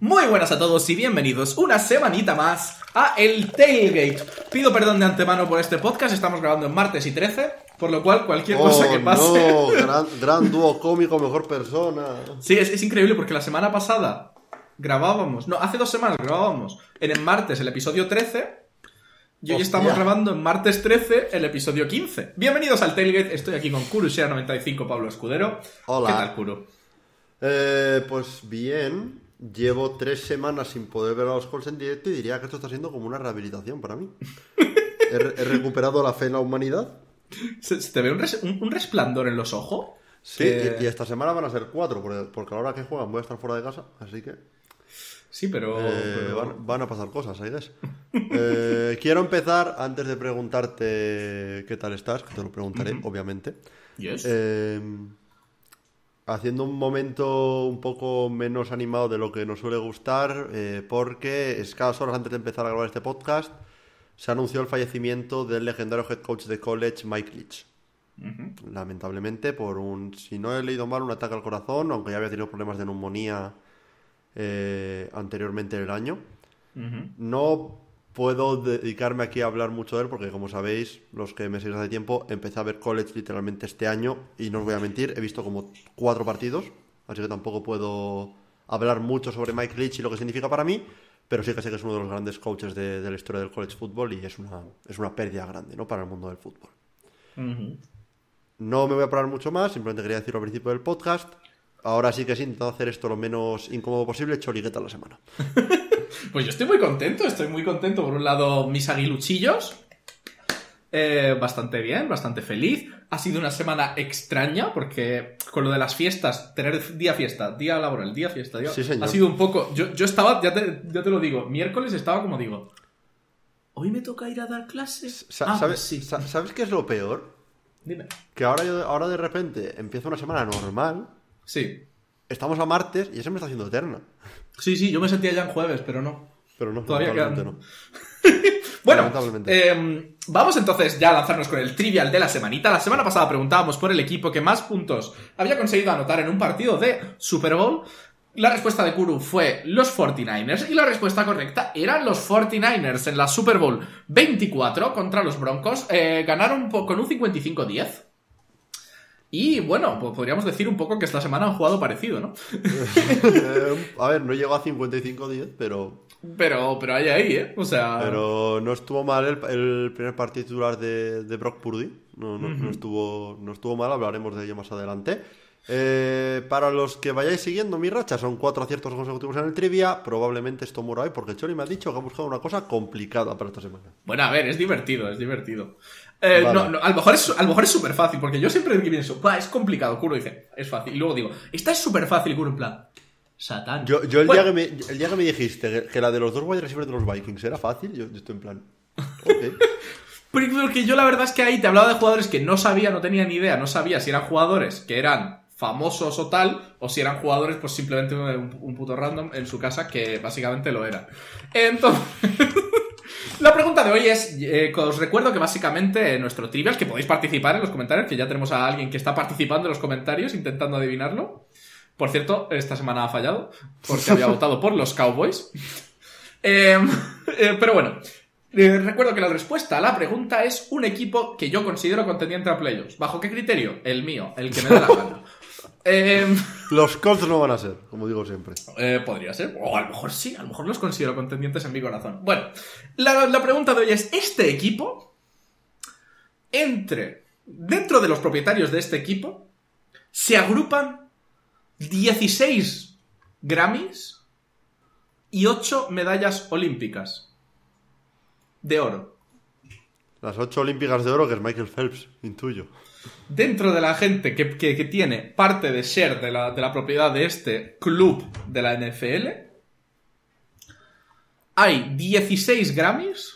Muy buenas a todos y bienvenidos una semanita más a El Tailgate. Pido perdón de antemano por este podcast, estamos grabando en martes y 13, por lo cual cualquier cosa Oh, que pase... No, gran, gran dúo cómico, mejor persona. Sí, es, es increíble porque la semana pasada grabábamos, no, hace dos semanas grabábamos en el martes el episodio 13 y hoy Hostia. estamos grabando en martes 13 el episodio 15. Bienvenidos al Tailgate, estoy aquí con Kurushea95, Pablo Escudero. Hola. ¿Qué tal, Kuru? Eh, pues bien, llevo tres semanas sin poder ver a los Colts en directo y diría que esto está siendo como una rehabilitación para mí. He, re- he recuperado la fe en la humanidad. ¿Se, se te ve un, res- un- un resplandor en los ojos? Sí, Que- y, y esta semana van a ser cuatro, porque, porque a la hora que juegan voy a estar fuera de casa, así que Sí, pero... eh, pero- van, van a pasar cosas, I guess. Eh, quiero empezar, antes de preguntarte qué tal estás, que te lo preguntaré, obviamente. Yes. Eh, haciendo un momento un poco menos animado de lo que nos suele gustar, eh, porque escasas horas antes de empezar a grabar este podcast, se anunció el fallecimiento del legendario head coach de college Mike Leach. Lamentablemente, por un, si no he leído mal, un ataque al corazón, aunque ya había tenido problemas de neumonía eh, anteriormente en el año. No puedo dedicarme aquí a hablar mucho de él porque, como sabéis, los que me seguís hace tiempo, empecé a ver college literalmente este año y no os voy a mentir, he visto como cuatro partidos, así que tampoco puedo hablar mucho sobre Mike Leach y lo que significa para mí, pero sí que sé que es uno de los grandes coaches de, de la historia del college football y es una, es una pérdida grande ¿no? para el mundo del fútbol. No me voy a parar mucho más, simplemente quería decirlo al principio del podcast. Ahora sí que sí, intentando hacer esto lo menos incómodo posible, chorigueta a la semana. Pues yo estoy muy contento, estoy muy contento. Por un lado, mis aguiluchillos. Eh, bastante bien, bastante feliz. Ha sido una semana extraña porque con lo de las fiestas, tener día fiesta, día laboral, día fiesta, día... Sí, señor. ha sido un poco... Yo, yo estaba, ya te, ya te lo digo, miércoles estaba como digo, ¿hoy me toca ir a dar clases? Sa- Ah, ¿sabes, pues sí. sa- ¿Sabes qué es lo peor? Dime. Que ahora, yo, ahora de repente empieza una semana normal, Sí. estamos a martes y se me está haciendo eterna. Sí, sí, yo me sentía ya en jueves, pero no. Pero no, Todavía quedan- no. Bueno, eh, vamos entonces ya a lanzarnos con el trivial de la semanita. La semana pasada preguntábamos por el equipo que más puntos había conseguido anotar en un partido de Super Bowl. La respuesta de Kuru fue los 49ers y la respuesta correcta eran los 49ers en la Super Bowl 24 contra los Broncos. Eh, ganaron con un 55-10. Y bueno, pues podríamos decir un poco que esta semana han jugado parecido, ¿no? Eh, a ver, no llegó a 55-10, pero, Pero, pero hay ahí, ¿eh? O sea... pero no estuvo mal el, el primer partido titular de, de Brock Purdy. No, no, no estuvo, no estuvo mal, hablaremos de ello más adelante. Eh, para los que vayáis siguiendo mi racha, son cuatro aciertos consecutivos en el trivia. Probablemente esto muera hoy porque Chori me ha dicho que ha buscado una cosa complicada para esta semana. Bueno, a ver, es divertido, es divertido. Eh, Vale. no, no, a lo mejor es a lo mejor es súper fácil, porque yo siempre pienso, "Buah, es complicado, Kuro dice, es fácil. Y luego digo, esta es súper fácil, Kuro, en plan, Satán. Yo, yo el, Bueno, día que me, el día que me dijiste que, que la de los dos wide receivers de los Vikings era fácil, yo, yo estoy en plan. Ok. Porque yo la verdad es que ahí te hablaba de jugadores que no sabía, no tenía ni idea, no sabía si eran jugadores que eran famosos o tal, o si eran jugadores, pues simplemente un, un puto random en su casa, que básicamente lo eran. Entonces. La pregunta de hoy es, eh, os recuerdo que básicamente en nuestro trivial, que podéis participar en los comentarios, que ya tenemos a alguien que está participando en los comentarios intentando adivinarlo. Por cierto, esta semana ha fallado, porque había votado por los Cowboys. Eh, eh, pero bueno, eh, recuerdo que la respuesta a la pregunta es un equipo que yo considero contendiente a playoffs. ¿Bajo qué criterio? El mío, el que me da la gana. Eh, Los Colts no van a ser, como digo siempre. eh, podría ser. O a lo mejor sí, a lo mejor los considero contendientes en mi corazón. Bueno, la, la pregunta de hoy es, ¿este equipo, entre, dentro de los propietarios de este equipo, se agrupan 16 Grammys y 8 medallas olímpicas de oro? Las ocho olímpicas de oro, que es Michael Phelps, intuyo. Dentro de la gente que, que- que tiene parte de share de la, de la propiedad de este club de la NFL, hay 16 Grammys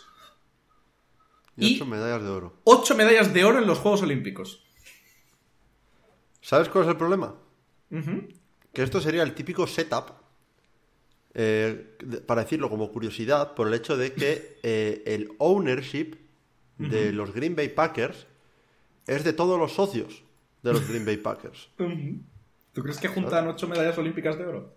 Y, Y- ocho medallas de oro. 8 medallas de oro en los Juegos Olímpicos. ¿Sabes cuál es el problema? Que esto sería el típico setup, eh, para decirlo como curiosidad, por el hecho de que eh, el ownership de los Green Bay Packers es de todos los socios de los Green Bay Packers. ¿Tú crees que juntan 8 medallas olímpicas de oro?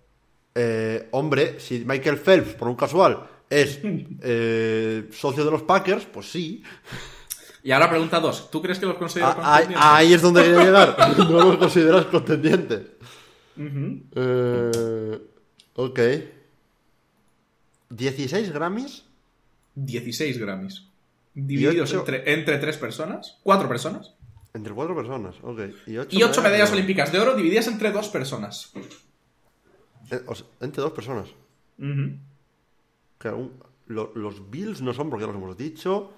Eh, hombre, si Michael Phelps, por un casual, es eh, socio de los Packers, pues sí. Y ahora pregunta dos. ¿Tú crees que los consideras Ah, ahí, contendientes? ahí es donde quería llegar. No los consideras contendientes. Eh, ok. 16 Grammys. 16 Grammys. Divididos ocho- entre, entre tres personas. Cuatro personas. Entre cuatro personas, ok. Y ocho, Y ocho medallas olímpicas de oro divididas entre dos personas. Eh, o sea, entre dos personas. Lo- los Bills no son porque ya los hemos dicho.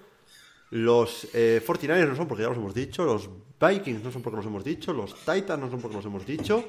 Los eh, 49ers no son porque ya los hemos dicho. Los Vikings no son porque los hemos dicho. Los Titans no son porque los hemos dicho.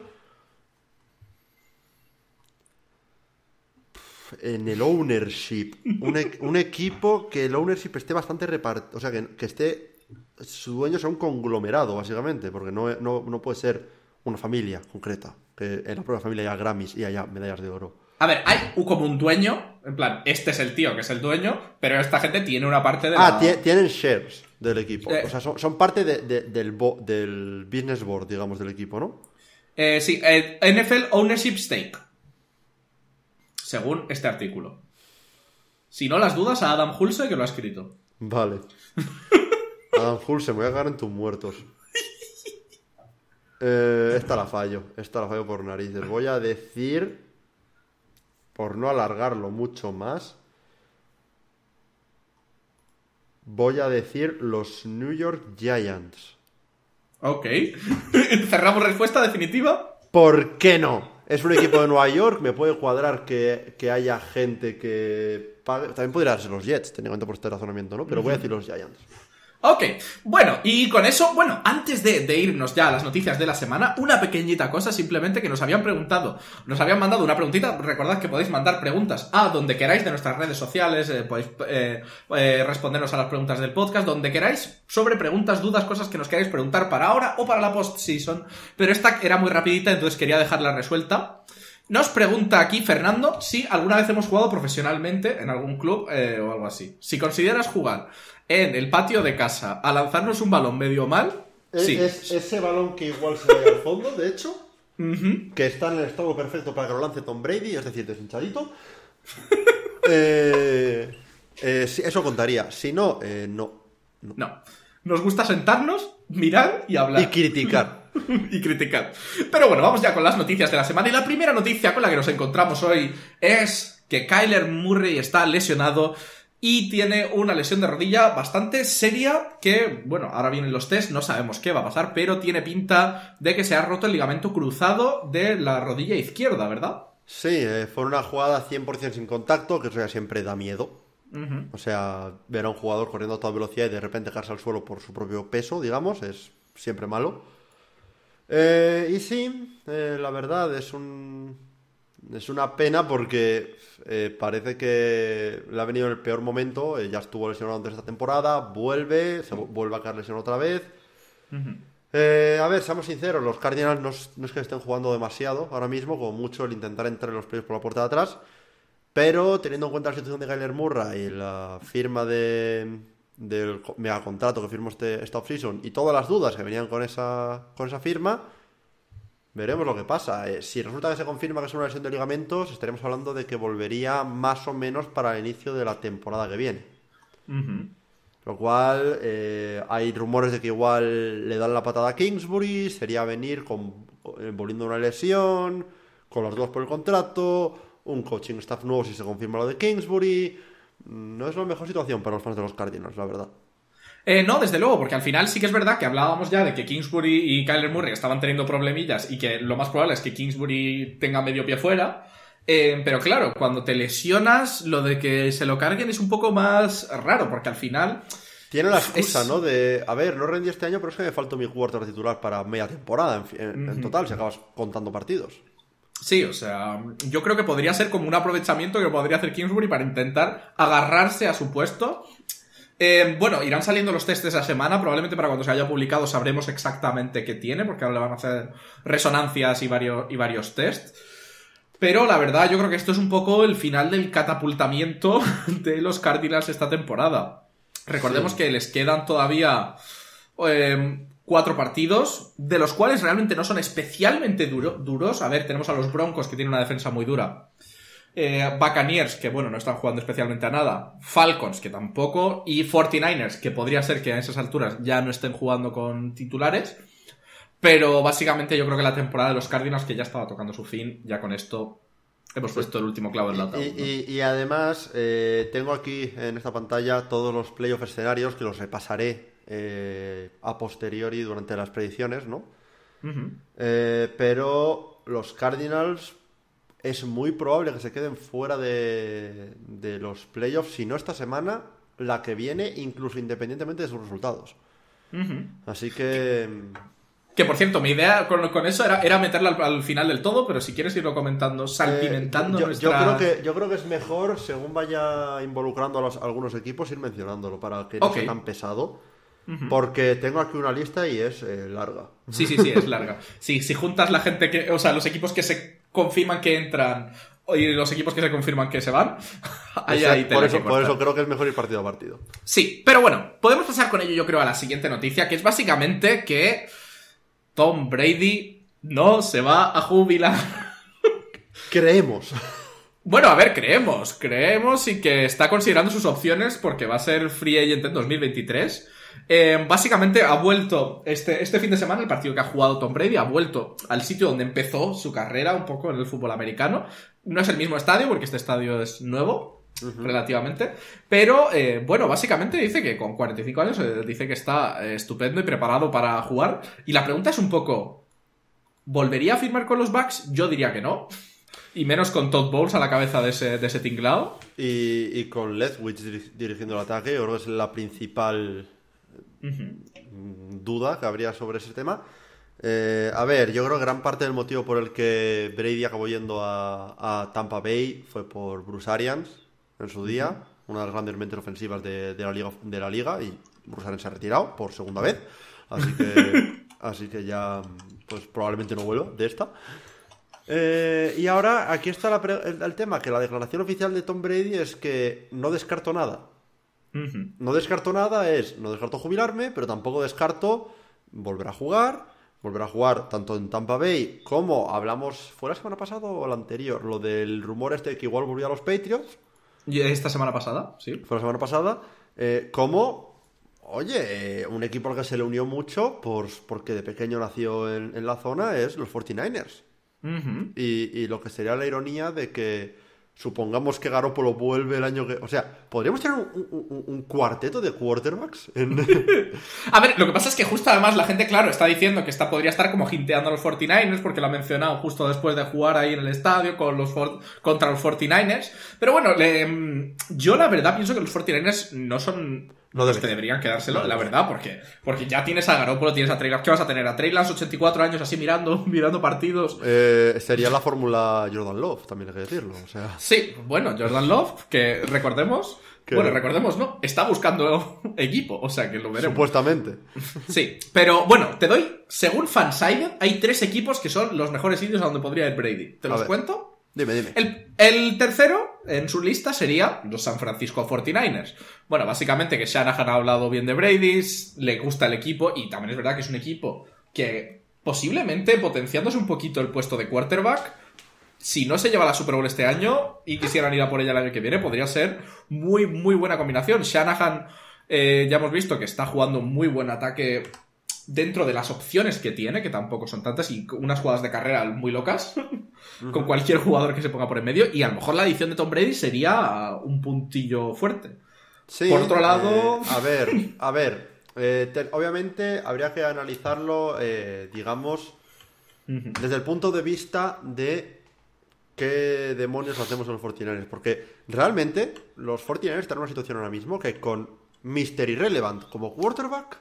En el ownership. Un, e- un equipo que el ownership esté bastante repartido. O sea, que, que esté. Su dueño sea un conglomerado, básicamente. Porque no, no, no puede ser una familia concreta. Que en la propia familia haya Grammys y haya medallas de oro. A ver, hay como un dueño. En plan, este es el tío que es el dueño. Pero esta gente tiene una parte de Ah, la... tie- tienen shares del equipo. Eh. O sea, son, son parte de- de- del, bo- del business board, digamos, del equipo, ¿no? Eh, sí, eh, NFL Ownership Stake. Según este artículo. Si no las dudas, a Adam Hulse que lo ha escrito. Vale. Adam Hulse, me voy a cagar en tus muertos. Eh, esta la fallo. Esta la fallo por narices. Voy a decir, por no alargarlo mucho más, voy a decir los New York Giants. Ok. Cerramos respuesta definitiva. ¿Por qué no? Es un equipo de Nueva York, me puede cuadrar que, que haya gente que pague. También podría darse los Jets, teniendo en cuenta por este razonamiento, ¿no? Pero voy a decir los Giants. Ok, bueno, y con eso, bueno, antes de, irnos ya a las noticias de la semana, una pequeñita cosa simplemente que nos habían preguntado, nos habían mandado una preguntita, recordad que podéis mandar preguntas a donde queráis de nuestras redes sociales, eh, podéis eh, eh, respondernos a las preguntas del podcast, donde queráis, sobre preguntas, dudas, cosas que nos queráis preguntar para ahora o para la post-season, pero esta era muy rapidita, entonces quería dejarla resuelta. Nos pregunta aquí Fernando si alguna vez hemos jugado profesionalmente en algún club eh, o algo así. Si consideras jugar en el patio de casa a lanzarnos un balón medio mal, sí. Es ese balón que igual se va al fondo, de hecho, que está en el estado perfecto para que lo lance Tom Brady, es decir, deshinchadito. Eh, eh, eso contaría. Si no, eh, no. No. Nos gusta sentarnos, mirar y hablar. Y criticar. y criticar. Pero bueno, vamos ya con las noticias de la semana. Y la primera noticia con la que nos encontramos hoy es que Kyler Murray está lesionado y tiene una lesión de rodilla bastante seria que, bueno, ahora vienen los test, no sabemos qué va a pasar, pero tiene pinta de que se ha roto el ligamento cruzado de la rodilla izquierda, ¿verdad? Sí, eh, fue una jugada 100% sin contacto, que eso ya siempre da miedo. O sea, ver a un jugador corriendo a toda velocidad y de repente caerse al suelo por su propio peso, digamos, es siempre malo. Eh, y sí, eh, la verdad es un es una pena porque eh, parece que le ha venido en el peor momento. eh, ya estuvo lesionado antes de esta temporada, vuelve, se vu- vuelve a caer lesionado otra vez. Eh, a ver, seamos sinceros, los Cardinals no es, no es que estén jugando demasiado ahora mismo, como mucho el intentar entrar en los playoffs por la puerta de atrás. Pero teniendo en cuenta la situación de Kyler Murray y la firma de, del mega contrato que firmó este, esta offseason y todas las dudas que venían con esa, con esa firma, veremos lo que pasa. Eh, si resulta que se confirma que es una lesión de ligamentos, estaremos hablando de que volvería más o menos para el inicio de la temporada que viene. Lo cual, eh, hay rumores de que igual le dan la patada a Kingsbury, sería venir con, eh, volviendo una lesión, con los dos por el contrato, un coaching staff nuevo si se confirma lo de Kingsbury. No es la mejor situación para los fans de los Cardinals, la verdad. Eh, no, desde luego, porque al final sí que es verdad que hablábamos ya de que Kingsbury y Kyler Murray estaban teniendo problemillas y que lo más probable es que Kingsbury tenga medio pie fuera. Eh, pero claro, cuando te lesionas, lo de que se lo carguen es un poco más raro, porque al final. Tiene la excusa, Es- ¿no? De, a ver, no rendí este año, pero es que me faltó mi quarter titular para media temporada, en- en total, si acabas contando partidos. Sí, o sea, yo creo que podría ser como un aprovechamiento que podría hacer Kingsbury para intentar agarrarse a su puesto. Eh, bueno, irán saliendo los test de esa semana. Probablemente para cuando se haya publicado sabremos exactamente qué tiene, porque ahora le van a hacer resonancias y varios, y varios test. Pero la verdad, yo creo que esto es un poco el final del catapultamiento de los Cardinals esta temporada. Recordemos Sí. que les quedan todavía eh, cuatro partidos, de los cuales realmente no son especialmente duros. A ver, tenemos a los Broncos, que tienen una defensa muy dura. Eh, Buccaneers, que bueno, no están jugando especialmente a nada. Falcons, que tampoco. Y 49ers, que podría ser que a esas alturas ya no estén jugando con titulares. Pero básicamente yo creo que la temporada de los Cardinals, que ya estaba tocando su fin, ya con esto hemos puesto el último clavo en la tabla. Y, además, eh, tengo aquí en esta pantalla todos los playoff escenarios que los repasaré eh, a posteriori durante las predicciones, ¿no? Eh, pero los Cardinals es muy probable que se queden fuera de, los playoffs, si no esta semana, la que viene, incluso independientemente de sus resultados. Así que... Que por cierto, mi idea con, eso era, era meterla al, final del todo, pero si quieres irlo comentando, eh, salpimentando yo, yo, creo que, yo creo que es mejor, según vaya involucrando a, los, algunos equipos, ir mencionándolo para que no sea tan pesado. Porque tengo aquí una lista y es eh, larga. Sí, sí, sí, es larga. Sí, si juntas la gente que. O sea, los equipos que se confirman que entran y los equipos que se confirman que se van, ahí, ahí por, eso, por eso creo que es mejor ir partido a partido. Sí, pero bueno, podemos pasar con ello, yo creo, a la siguiente noticia, que es básicamente que Tom Brady no se va a jubilar. Creemos. Bueno, a ver, creemos, creemos y que está considerando sus opciones porque va a ser free agent en 2023 eh, básicamente ha vuelto este, este fin de semana, el partido que ha jugado Tom Brady, ha vuelto al sitio donde empezó su carrera un poco en el fútbol americano. No es el mismo estadio, porque este estadio es nuevo, relativamente. Pero, eh, bueno, básicamente dice que con 45 años eh, dice que está estupendo y preparado para jugar. Y la pregunta es un poco, ¿volvería a firmar con los Bucks? Yo diría que no. Y menos con Todd Bowles a la cabeza de ese, de ese tinglado. Y, y con Leftwich dirigiendo el ataque, yo creo que es la principal duda que habría sobre ese tema. Eh, a ver, yo creo que gran parte del motivo por el que Brady acabó yendo a, Tampa Bay fue por Bruce Arians en su día, una de las grandes mentes ofensivas de, la liga, de la liga, y Bruce Arians se ha retirado por segunda vez, así que, así que ya pues probablemente no vuelva de esta. Eh, y ahora aquí está el tema, que la declaración oficial de Tom Brady es que no descarto nada. No descarto nada, es, no descarto jubilarme, pero tampoco descarto volver a jugar, volver a jugar tanto en Tampa Bay como hablamos, ¿fue la semana pasada o la anterior? Lo del rumor este de que igual volvía a los Patriots. ¿Y esta semana pasada? Sí. Fue la semana pasada. Eh, como, oye, un equipo al que se le unió mucho por, porque de pequeño nació en, la zona es los 49ers. y lo que sería la ironía de que Supongamos que Garoppolo vuelve el año que. O sea, ¿podríamos tener un, cuarteto de quarterbacks? a ver, lo que pasa es que justo además la gente, claro, está diciendo que está, podría estar como jinteando a los 49ers porque lo ha mencionado justo después de jugar ahí en el estadio con los contra los 49ers. Pero bueno, yo la verdad pienso que los 49ers no son no que deberían quedárselo, la verdad, porque, porque ya tienes a Garoppolo, tienes a Trey ¿Qué vas a tener? ¿A Trey 84 años así mirando, mirando partidos? Eh, sería la fórmula Jordan Love, también hay que decirlo. O sea... Sí, bueno, Jordan Love, que recordemos... Bueno, recordemos, ¿no? Está buscando equipo, o sea que lo veremos. Supuestamente. Sí, pero bueno, te doy, según Fanside, hay tres equipos que son los mejores sitios a donde podría ir Brady. ¿Te los cuento? Dime, dime. El, tercero en su lista sería los San Francisco 49ers. Bueno, básicamente que Shanahan ha hablado bien de Brady, le gusta el equipo y también es verdad que es un equipo que posiblemente potenciándose un poquito el puesto de quarterback, si no se lleva la Super Bowl este año y quisieran ir a por ella el año que viene, podría ser muy, muy buena combinación. Shanahan, eh, ya hemos visto que está jugando muy buen ataque dentro de las opciones que tiene, que tampoco son tantas, y unas jugadas de carrera muy locas, con cualquier jugador que se ponga por en medio, y a lo mejor la edición de Tom Brady sería un puntillo fuerte. por otro lado... Eh, a ver, a ver, eh, obviamente habría que analizarlo, eh, digamos, desde el punto de vista de qué demonios hacemos en los 49 porque realmente los 49 están en una situación ahora mismo que con Mr. Irrelevant como quarterback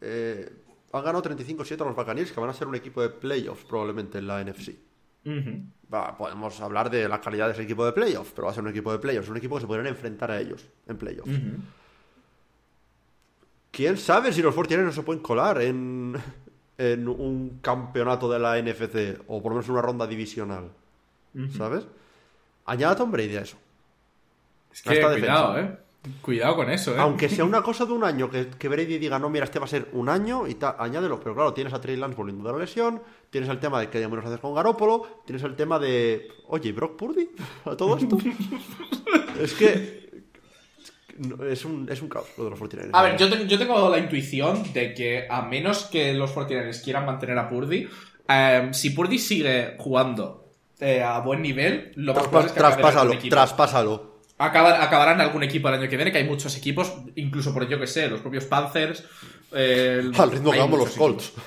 eh, han ganado 35-7 a los Buccaneers, que van a ser un equipo de playoffs probablemente en la NFC. podemos hablar de la calidad de ese equipo de playoffs, pero va a ser un equipo de playoffs, un equipo que se podrían enfrentar a ellos en playoffs. ¿Quién sabe si los 49 no se pueden colar en, en un campeonato de la NFC o por lo menos en una ronda divisional? ¿Sabes? Añada Tom Brady a eso. Es que, cuidado, ¿eh? Cuidado con eso, ¿eh? Aunque sea una cosa de un año, que, que Brady diga, no, mira, este va a ser un año y tal, añádelo. Pero claro, tienes a Trey Lance volviendo de la lesión, tienes el tema de que menos haces con Garópolo, tienes el tema de, oye, ¿y Brock Purdy? ¿A todo esto? es que es un, es un caos lo de los 49ers. A ver, yo, te- yo tengo la intuición de que a menos que los 49ers quieran mantener a Purdy, eh, si Purdy sigue jugando eh, a buen nivel, lo más probable es que traspásalo, traspásalo. Acaba- acabará en algún equipo el año que viene, que hay muchos equipos, incluso por yo que sé, los propios Panthers. el- Al ritmo que vamos los Colts.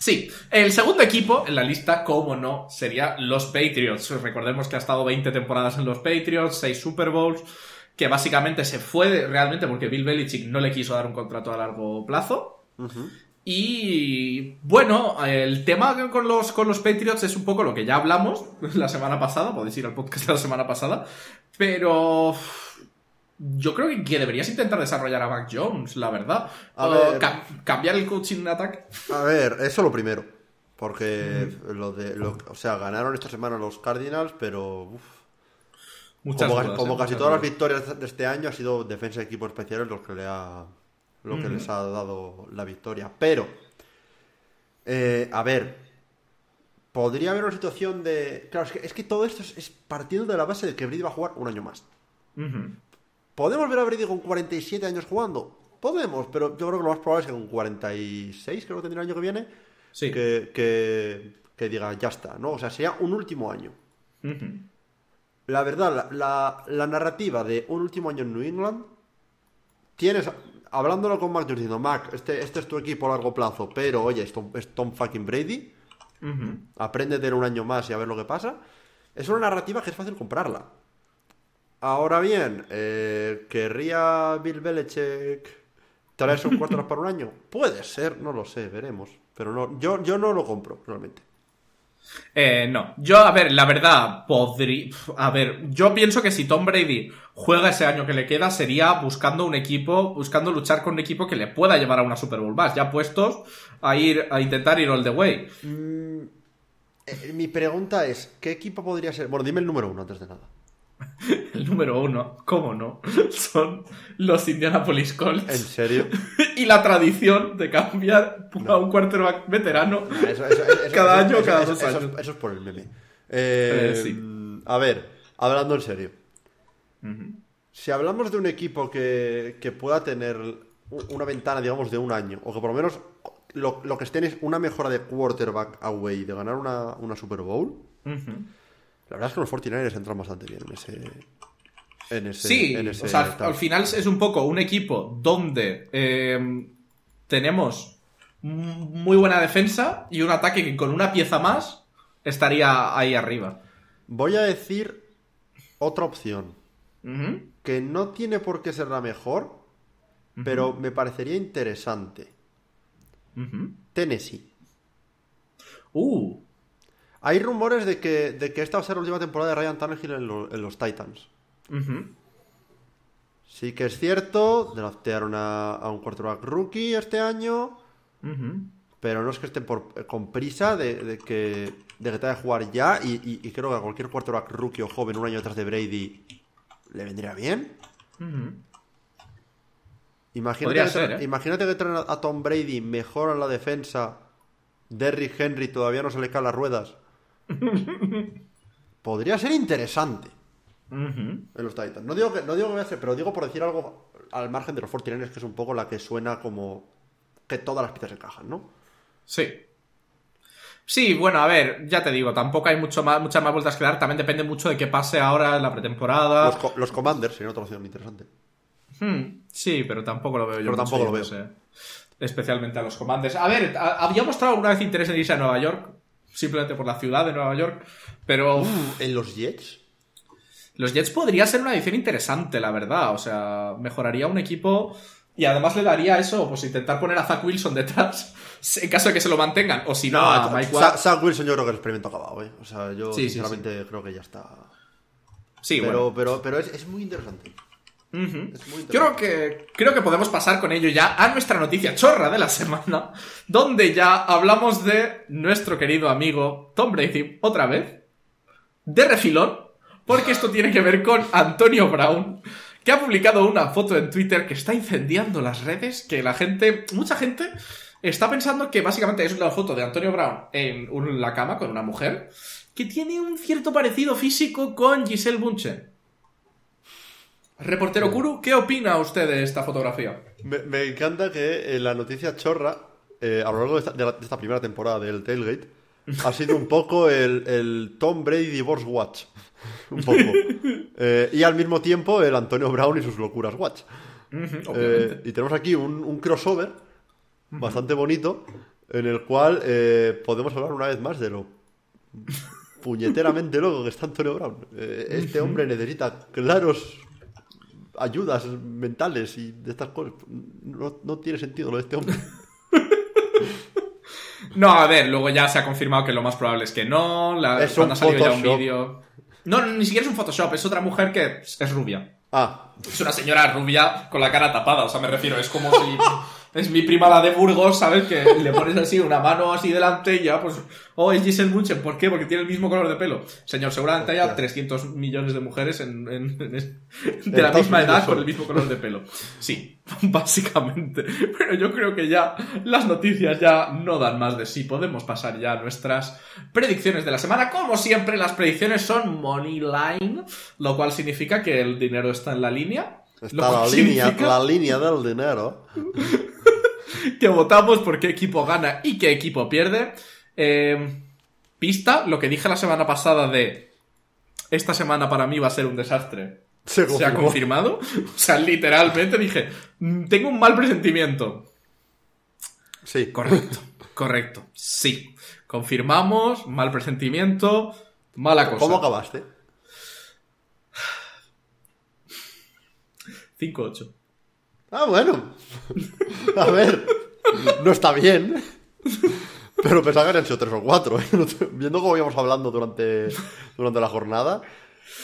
Sí, el segundo equipo en la lista, como no, sería los Patriots. Recordemos que ha estado 20 temporadas en los Patriots, 6 Super Bowls, que básicamente se fue realmente porque Bill Belichick no le quiso dar un contrato a largo plazo. Y bueno, el tema con los, con los Patriots es un poco lo que ya hablamos la semana pasada, podéis ir al podcast de la semana pasada, pero yo creo que, deberías intentar desarrollar a Mac Jones, la verdad. A O ver. ca- cambiar el coaching ataque. A ver, eso lo primero. Porque lo de. lo- o sea, ganaron esta semana los Cardinals, pero. uf, Muchas como dudas, como eh, casi muchas todas las victorias de este año ha sido defensa de equipos especiales los que le ha. Lo que les ha dado la victoria. Pero. eh, a ver. Podría haber una situación de. Claro, es que, es que todo esto es, es partiendo de la base de que Brady va a jugar un año más. ¿Podemos ver a Brady con 47 años jugando? Podemos, pero yo creo que lo más probable es que con 46, creo que tendrá el año que viene, Sí. que, que, que diga, ya está, ¿no? O sea, sería un último año. La verdad, la, la- la narrativa de un último año en New England, tienes, hablándolo con Mac, diciendo, Mac, este, este es tu equipo a largo plazo, pero oye, es Tom, es Tom fucking Brady, Ujú. aprende de él un año más y a ver lo que pasa. Es una narrativa que es fácil comprarla. Ahora bien, eh, ¿querría Bill Belichick traerse un cuarto para un año? Puede ser, no lo sé, veremos. Pero no, yo, yo no lo compro, realmente. Eh, no, yo, a ver, la verdad, podría. A ver, yo pienso que si Tom Brady juega ese año que le queda, sería buscando un equipo, buscando luchar con un equipo que le pueda llevar a una Super Bowl más, ya puestos a ir, a intentar ir all the way. Eh, mi pregunta es, ¿qué equipo podría ser? Bueno, dime el número uno antes de nada. El número uno, ¿cómo no? Son los Indianapolis ¿En Colts. serio? Y la tradición de cambiar a un quarterback veterano. Eso- eso- eso- Cada año, eso- cada dos años. Eso es por el meme. Eh, Eh, sí. A ver, hablando en serio. Si hablamos de un equipo que, que pueda tener una ventana, digamos, de un año, o que por lo menos lo, lo que estén es una mejora de quarterback away de ganar una, una Super Bowl, Ujú. La verdad es que los 49ers entran bastante bien en ese. En ese Sí, en ese o sea, al- final es un poco un equipo donde eh, tenemos muy buena defensa y un ataque que con una pieza más estaría ahí arriba. Voy a decir otra opción, que no tiene por qué ser la mejor, pero me parecería interesante. Tennessee. Uh, Hay rumores de que, de que esta va a ser la última temporada de Ryan Tannehill en, lo- en los Titans. Sí que es cierto, draftearon a, a un quarterback rookie este año, pero no es que estén por, con prisa de, de que, de que tenga que jugar ya, y, y- y creo que a cualquier quarterback rookie o joven un año detrás de Brady le vendría bien. Ujú. Imagínate, que, ser, ¿eh? imagínate que traen a, a Tom Brady, mejoran la defensa, Derrick Henry todavía no se le caen las ruedas. Podría ser interesante. En los Titans. No digo que, no digo que voy a hacer, pero digo por decir algo al margen de los 49ers, que es un poco la que suena como que todas las piezas encajan, ¿no? Sí. Sí, bueno, a ver, ya te digo, tampoco hay mucho más, muchas más vueltas que dar. También depende mucho de qué pase ahora en la pretemporada. Los, co- los Commanders sería otra opción interesante. Hmm, sí, pero tampoco lo veo yo. Pero mucho tampoco lo yéndose, Especialmente a los Commanders. A ver, había mostrado alguna vez interés en irse a Nueva York, simplemente por la ciudad de Nueva York, pero uf, ¿En los Jets? los Jets podría ser una edición interesante, la verdad. O sea, mejoraría un equipo y además le daría eso, pues intentar poner a Zach Wilson detrás, en caso de que se lo mantengan, o si no, a Mike Watt. Zach Wilson yo creo que el experimento ha acabado, ¿eh? O sea, yo Sí, sí, sinceramente creo que ya está. Sí, pero, bueno. pero, pero es, es muy interesante. Es muy creo que, creo que podemos pasar con ello ya a nuestra noticia chorra de la semana, donde ya hablamos de nuestro querido amigo Tom Brady, otra vez, de refilón, porque esto tiene que ver con Antonio Brown, que ha publicado una foto en Twitter que está incendiando las redes, que la gente, mucha gente está pensando que básicamente es una foto de Antonio Brown en la cama con una mujer que tiene un cierto parecido físico con Giselle Bunchen. Reportero Kuru, ¿qué opina usted de esta fotografía? Me, me encanta que eh, la noticia chorra, eh, a lo largo de esta, de la- de esta primera temporada del Tailgate, ha sido un poco el, el Tom Brady Divorce Watch. Un poco. Eh, y al mismo tiempo el Antonio Brown y sus locuras Watch. Y tenemos aquí un, un crossover bastante bonito en el cual podemos hablar una vez más de lo puñeteramente loco que está Antonio Brown. Este hombre necesita claros ayudas mentales y de estas cosas. No, no tiene sentido lo de este hombre. No, a ver, luego ya se ha confirmado que lo más probable es que no. La, Es cuando un ha salido ya un vídeo. No, ni siquiera es un Photoshop, es otra mujer que es es rubia. Ah, Es una señora rubia con la cara tapada, o sea, me refiero, es como si es mi prima la de Burgos, ¿sabes? Que le pones así una mano así delante y ya, pues, oh, es Giselle Bunchen, ¿por qué? Porque tiene el mismo color de pelo. Señor, seguramente haya Hostia. 300 millones de mujeres en, en- en es- de la misma edad con el mismo color de pelo. Sí, básicamente. Pero yo creo que ya las noticias ya no dan más de sí. Podemos pasar ya a nuestras predicciones de la semana. Como siempre, las predicciones son money line, lo cual significa que el dinero está en la línea. Está la línea, la línea del dinero. que votamos por qué equipo gana y qué equipo pierde. Eh, pista, lo que dije la semana pasada de esta semana para mí va a ser un desastre. Se ¿Se ha confirmado? O sea, literalmente dije, "Mm, tengo un mal presentimiento. Sí. Correcto, correcto, sí. Confirmamos, mal presentimiento, mala cosa. ¿Cómo acabaste? 5-8. Ah, bueno. A ver, no está bien. Pero pensaba que habían sido tres o cuatro. ¿eh? Viendo cómo íbamos hablando durante, durante la jornada.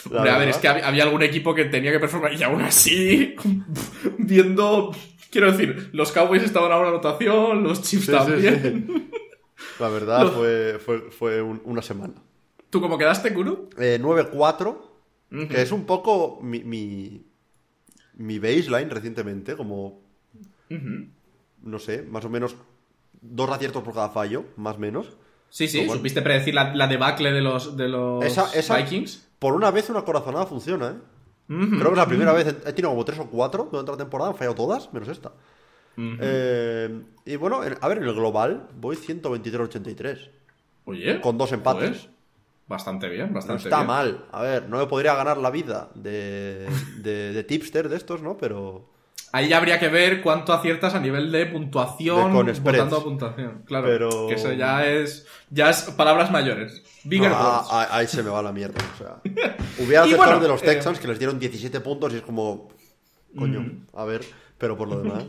la Hombre, a ver, es que había, algún equipo que tenía que performar y aún así, viendo, quiero decir, los Cowboys estaban a una anotación, los Chiefs Sí, sí, también. La verdad fue, fue, fue un- una semana. ¿Tú cómo quedaste, Kuru? Eh, 9-4, Ujú. que es un poco mi, mi, mi baseline recientemente, como, no sé, más o menos dos aciertos por cada fallo, más o menos. Sí, sí, cual- supiste predecir la, la debacle de los, de los Esa- esa- Vikings. Por una vez una corazonada funciona, ¿eh? Creo que es la primera vez, he tenido como tres o cuatro durante la temporada, han fallado todas, menos esta. Eh, y bueno, en- a ver, en el global voy 123-83, Oye. con dos empates. pues, bastante bien, no bastante está bien. mal. A ver, no me podría ganar la vida de, de, de tipster de estos, ¿no? Pero, Ahí ya habría que ver cuánto aciertas a nivel de puntuación De con votando a puntuación. Claro, Pero- que eso ya es, ya es palabras mayores. Bigger Ah, ah, ahí se me va la mierda. O sea, hubiera aceptado bueno, de los eh, Texans que les dieron 17 puntos y es como, coño, a ver, pero por lo demás.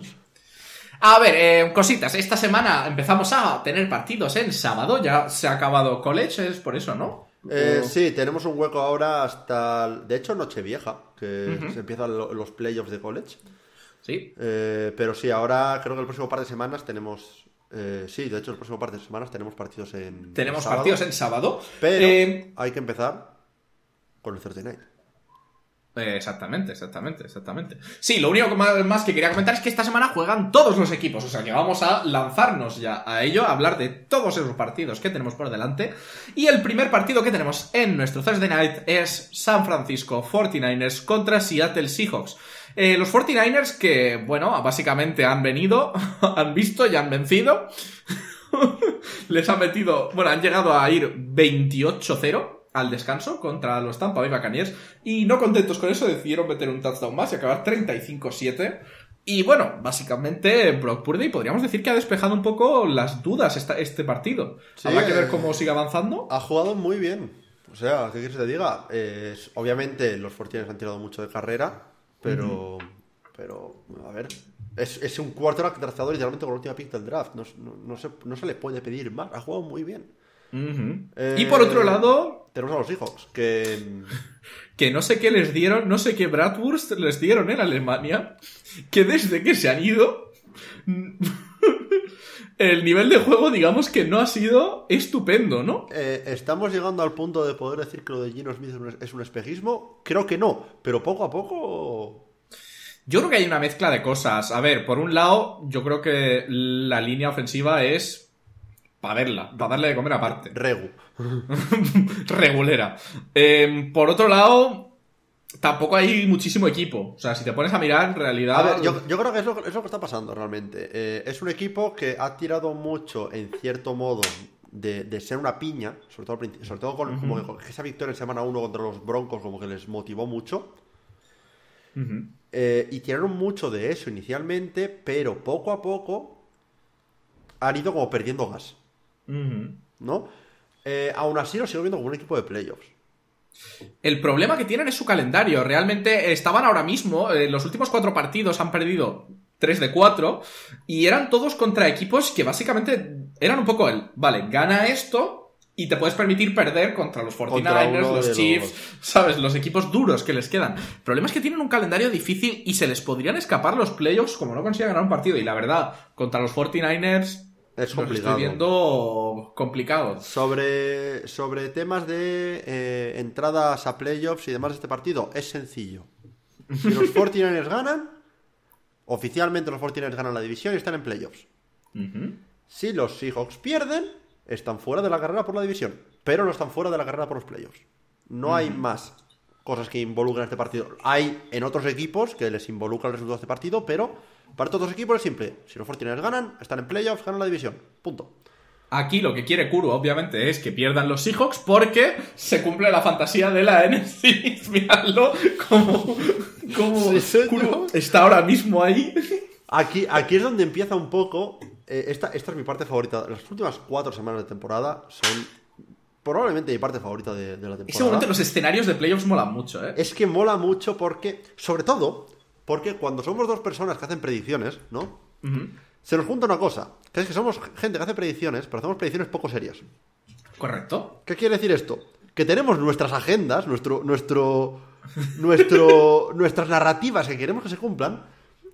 A ver, eh, cositas. Esta semana empezamos a tener partidos en sábado. Ya se ha acabado college, es por eso, ¿no? Eh, O- sí, tenemos un hueco ahora hasta, de hecho, Nochevieja, que se empiezan lo- los playoffs de college. Sí. Eh, pero sí, ahora creo que el próximo par de semanas tenemos. eh, sí, de hecho, el próximo par de semanas tenemos partidos en. Tenemos sábado, partidos en sábado. Pero Eh, hay que empezar con el Thursday Night. Eh, Exactamente, exactamente, exactamente. Sí, lo único más que quería comentar es que esta semana juegan todos los equipos, o sea que vamos a lanzarnos ya a ello, a hablar de todos esos partidos que tenemos por delante. Y el primer partido que tenemos en nuestro Thursday Night es San Francisco 49ers contra Seattle Seahawks. Eh, los 49ers que, bueno, básicamente han venido, han visto y han vencido. Les han metido, bueno, han llegado a ir 28-0 al descanso contra los Tampa Bay Buccaneers y no contentos con eso decidieron meter un touchdown más y acabar 35-7. Y bueno, básicamente Brock Purdy podríamos decir que ha despejado un poco las dudas esta- este partido. Sí, Habrá que ver eh, cómo sigue avanzando. Ha jugado muy bien. O sea, ¿qué quieres que te diga? Eh, obviamente los Fortines han tirado mucho de carrera, pero. Pero, a ver. Es, es un quarterback drafteado literalmente con la última pick del draft. No, no- no se, no se le puede pedir más. Ha jugado muy bien. Eh, Y por otro lado, Tenemos a los Seahawks, que. que no sé qué les dieron, no sé qué Bratwurst les dieron en Alemania, que desde que se han ido, el nivel de juego, digamos que no ha sido estupendo, ¿no? eh, ¿Estamos llegando al punto de poder decir que lo de Gino Smith es un espejismo? Creo que no, pero poco a poco. Yo creo que hay una mezcla de cosas. A ver, por un lado, yo creo que la línea ofensiva es para verla, para darle de comer aparte. Regu. Regulera. Em, por otro lado, tampoco hay muchísimo equipo. O sea, si te pones a mirar, en realidad. A ver, yo, creo que es lo, es lo, que está pasando realmente. Eh, es un equipo que ha tirado mucho, en cierto modo, de, ser una piña, sobre todo, sobre todo con, como que esa victoria en semana 1 contra los Broncos, como que les motivó mucho. Eh, y tiraron mucho de eso inicialmente, pero poco a poco han ido como perdiendo gas. ¿No? Eh, aún así lo sigo viendo como un equipo de playoffs. El problema que tienen es su calendario. Realmente estaban ahora mismo, en eh, los últimos cuatro partidos han perdido 3 de 4 y eran todos contra equipos que básicamente eran un poco el, vale, gana esto y te puedes permitir perder contra los 49ers, los Chiefs, ¿sabes? Los equipos duros que les quedan. El problema es que tienen un calendario difícil y se les podrían escapar los playoffs como no consigan ganar un partido. Y la verdad, contra los 49ers es complicado. Estoy viendo complicado. Sobre, sobre temas de eh, entradas a playoffs y demás de este partido, es sencillo. Si los 49ers ganan, oficialmente los 49ers ganan la división y están en playoffs. Si los Seahawks pierden, están fuera de la carrera por la división, pero no están fuera de la carrera por los playoffs. No hay más cosas que involucran este partido. Hay en otros equipos que les involucra el resultado de este partido, pero para todos los equipos es simple. Si los 49 ganan, están en playoffs, ganan la división. Punto. Aquí lo que quiere Kuro, obviamente, es que pierdan los Seahawks porque se cumple la fantasía de la NFC. Miradlo como, como Kuro está ahora mismo ahí. Aquí, aquí es donde empieza un poco. Eh, esta, esta es mi parte favorita. Las últimas cuatro semanas de temporada son probablemente mi parte favorita de, la temporada. Ese momento los escenarios de playoffs molan mucho, ¿eh? Es que mola mucho porque, sobre todo, porque cuando somos dos personas que hacen predicciones, ¿no? Se nos junta una cosa, que es que somos gente que hace predicciones, pero hacemos predicciones poco serias. Correcto. ¿Qué quiere decir esto? Que tenemos nuestras agendas, nuestro, nuestro, nuestro, nuestras narrativas que queremos que se cumplan,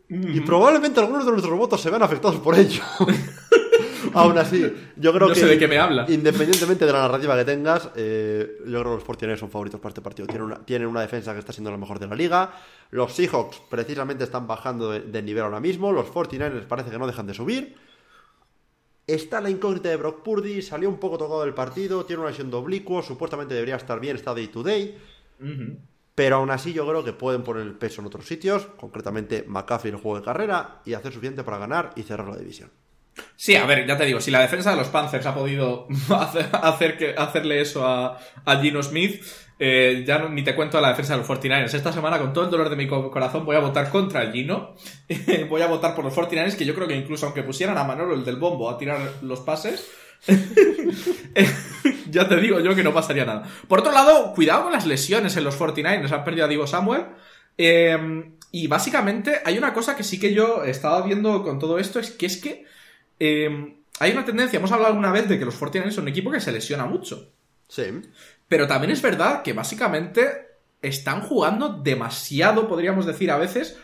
y probablemente algunos de nuestros votos se vean afectados por ello. Aún así, yo creo no que. sé de qué me habla. Independientemente de la narrativa que tengas, eh, yo creo que los Fortiners son favoritos para este partido. Tienen una, tienen una defensa que está siendo la mejor de la liga. Los Seahawks precisamente están bajando de, nivel ahora mismo. Los 49ers parece que no dejan de subir. Está la incógnita de Brock Purdy, salió un poco tocado del partido, tiene una lesión de oblicuo, supuestamente debería estar bien, está day to day. Pero aún así yo creo que pueden poner el peso en otros sitios, concretamente McAfee en el juego de carrera, y hacer suficiente para ganar y cerrar la división. Sí, a ver, ya te digo, si la defensa de los Panthers ha podido hacer, que, hacerle eso a, Gino Smith, eh, ya ni te cuento la defensa de los 49ers. Esta semana, con todo el dolor de mi corazón, voy a votar contra el Gino. voy a votar por los 49ers, que yo creo que incluso aunque pusieran a Manolo el del bombo a tirar los pases, ya te digo yo que no pasaría nada. Por otro lado, cuidado con las lesiones en los 49ers. Han perdido a Divo Samuel. Eh, y básicamente hay una cosa que sí que yo estaba viendo con todo esto, es que es que Em, hay una tendencia, hemos hablado alguna vez de que los 49 son un equipo que se lesiona mucho. Sí. Pero también es verdad que básicamente están jugando demasiado, podríamos decir a veces,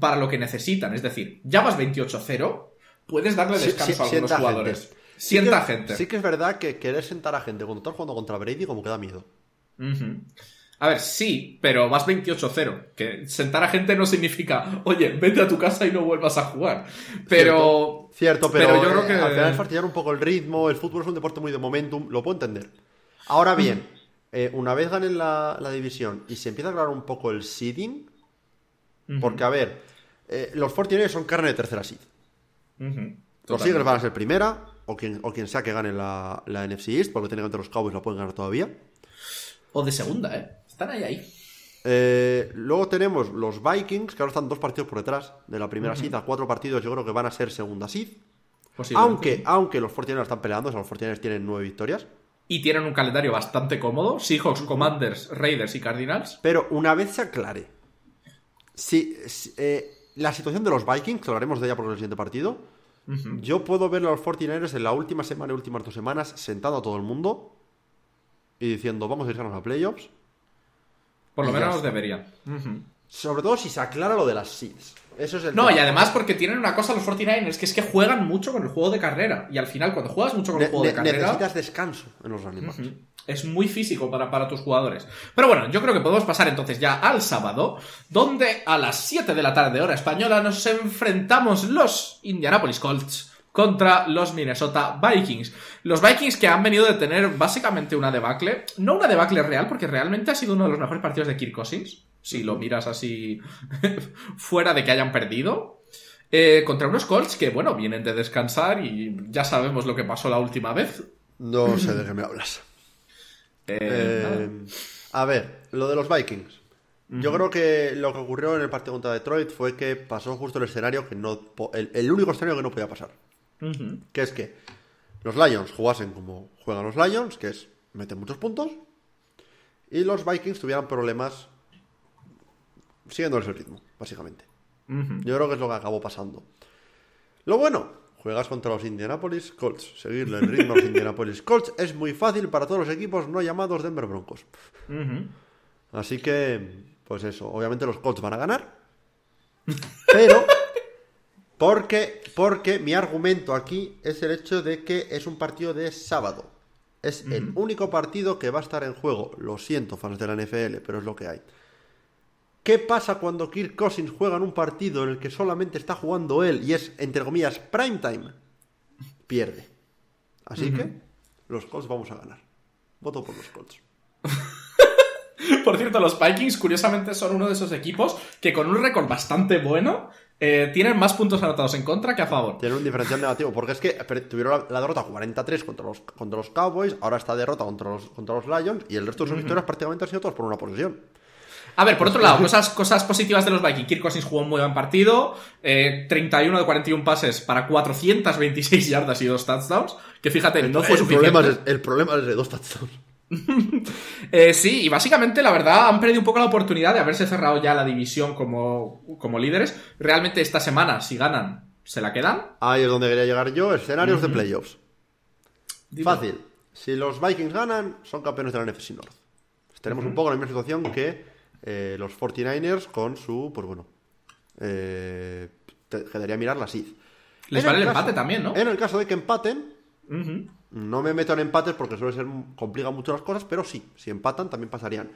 para lo que necesitan. Es decir, ya vas 28-0, puedes darle descanso a algunos jugadores. Sienta gente. Sí que es verdad que querer sentar a gente cuando estás jugando contra Brady como que da miedo. A ver, sí, pero vas 28-0. Que sentar a gente no significa, oye, vete a tu casa y no vuelvas a jugar. Pero. Cierto, pero, yo creo que. Al final es fastidiar un poco el ritmo. El fútbol es un deporte muy de momentum. Lo puedo entender. Ahora bien, eh, una vez ganen la, división y se empieza a aclarar un poco el seeding. Porque, a ver, eh, los 49 son carne de tercera seed. Los Eagles van a ser primera, o quien, o quien sea que gane la, la NFC East, porque técnicamente los Cowboys la pueden ganar todavía. O de segunda, ¿eh? Están ahí, ahí. Eh, luego tenemos los Vikings, que ahora están dos partidos por detrás de la primera uh a cuatro partidos yo creo que van a ser segunda seed. Aunque, aunque los 49 están peleando, o sea, los 49 tienen nueve victorias. Y tienen un calendario bastante cómodo, Seahawks, Commanders, Raiders y Cardinals. Pero una vez se aclare, si, eh, la situación de los Vikings, que hablaremos de ella por el siguiente partido, yo puedo ver a los 49ers en la última semana y últimas dos semanas sentado a todo el mundo y diciendo, vamos a irnos a playoffs. Por lo menos deberían. Sobre todo si se aclara lo de las seeds. Eso es el No, tema. y además porque tienen una cosa los 49ers, que es que juegan mucho con el juego de carrera. Y al final, cuando juegas mucho con el juego de carrera... necesitas descanso en los backs. Es muy físico para, para tus jugadores. Pero bueno, yo creo que podemos pasar entonces ya al sábado, donde a las 7 de la tarde hora española nos enfrentamos los Indianapolis Colts contra los Minnesota Vikings. Los Vikings que han venido de tener básicamente una debacle, no una debacle real, porque realmente ha sido uno de los mejores partidos de Kirk Cousins, si lo miras así fuera de que hayan perdido. eh, contra unos Colts que, bueno, vienen de descansar y ya sabemos lo que pasó la última vez. No sé de qué me hablas. Eh. Eh, a ver, lo de los Vikings. Yo creo que lo que ocurrió en el partido contra Detroit fue que pasó justo el escenario que no. el único escenario que no podía pasar. Que es que los Lions jugasen como juegan los Lions, que es meten muchos puntos. Y los Vikings tuvieran problemas siguiéndoles el ritmo, básicamente. Yo creo que es lo que acabó pasando. Lo bueno, juegas contra los Indianapolis Colts. Seguirle el ritmo a los Indianapolis Colts es muy fácil para todos los equipos no llamados Denver Broncos. Así que, pues eso, obviamente los Colts van a ganar. Pero, porque, porque mi argumento aquí es el hecho de que es un partido de sábado. Es el único partido que va a estar en juego. Lo siento, fans de la NFL, pero es lo que hay. ¿Qué pasa cuando Kirk Cousins juega en un partido en el que solamente está jugando él y es, entre comillas, prime time? Pierde. Así que, los Colts vamos a ganar. Voto por los Colts. Por cierto, los Vikings, curiosamente, son uno de esos equipos que con un récord bastante bueno eh, tienen más puntos anotados en contra que a favor. Tiene un diferencial negativo, porque es que tuvieron la, la derrota 43 contra los, contra los Cowboys, ahora está derrota contra los, contra los Lions, y el resto de sus victorias prácticamente han sido todas por una posesión. A ver, por otro lado, cosas, cosas positivas de los Vikings. Kirk Cousins jugó un muy buen partido. eh, 31 de 41 pases para 426 yardas y dos touchdowns. Que fíjate, no fue el, problema suficiente. es, el problema es de dos touchdowns. Eh, sí, y básicamente, la verdad, han perdido un poco la oportunidad de haberse cerrado ya la división como, como líderes. Realmente esta semana, si ganan, se la quedan. Ahí es donde quería llegar yo, escenarios de playoffs. Dime. Fácil. Si los Vikings ganan, son campeones de la NFC North. Tenemos un poco la misma situación que eh, los 49ers con su, pues bueno, eh, te quedaría mirar la SID. Les En vale el empate también, ¿no? En el caso de que empaten. No me meto en empates porque suele ser complica mucho las cosas, pero sí, si empatan también pasarían.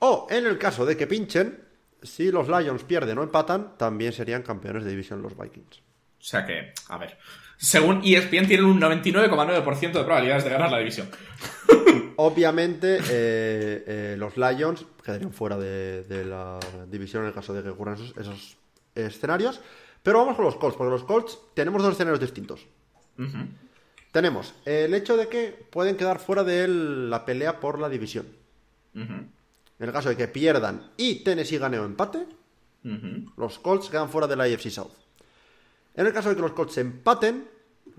O en el caso de que pinchen, si los Lions pierden o empatan, también serían campeones de división los Vikings. O sea que, a ver. Según ESPN, tienen un 99,9% de probabilidades de ganar la división. Obviamente, eh, eh, los Lions quedarían fuera de, de la división en el caso de que ocurran esos, esos escenarios. Pero vamos con los Colts, porque los Colts tenemos dos escenarios distintos. Tenemos el hecho de que pueden quedar fuera de la pelea por la división. En el caso de que pierdan y Tennessee gane o empate, los Colts quedan fuera de la AFC South. En el caso de que los Colts empaten,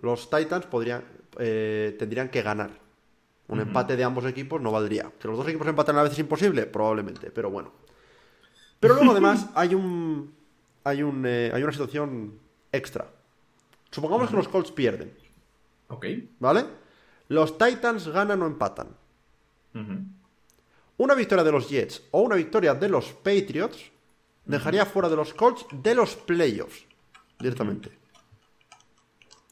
los Titans podrían, eh, tendrían que ganar. Un empate de ambos equipos no valdría. Que los dos equipos empaten a la vez es imposible, probablemente, pero bueno. Pero luego además hay un, hay un, eh, hay una situación extra. Supongamos que los Colts pierden, Ok. ¿vale? Los Titans ganan o empatan. Una victoria de los Jets o una victoria de los Patriots dejaría fuera de los Colts de los playoffs directamente.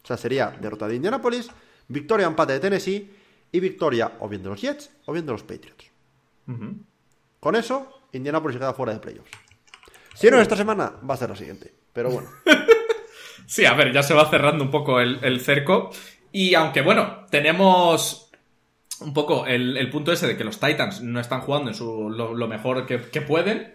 O sea, sería derrota de Indianapolis, victoria o empate de Tennessee y victoria o bien de los Jets o bien de los Patriots. Con eso, Indianapolis queda fuera de playoffs. Si no es esta semana, va a ser la siguiente. Pero bueno, Sí, a ver, ya se va cerrando un poco el, el cerco. Y aunque, bueno, tenemos un poco el, el punto ese de que los Titans no están jugando en su, lo, lo mejor que, que pueden.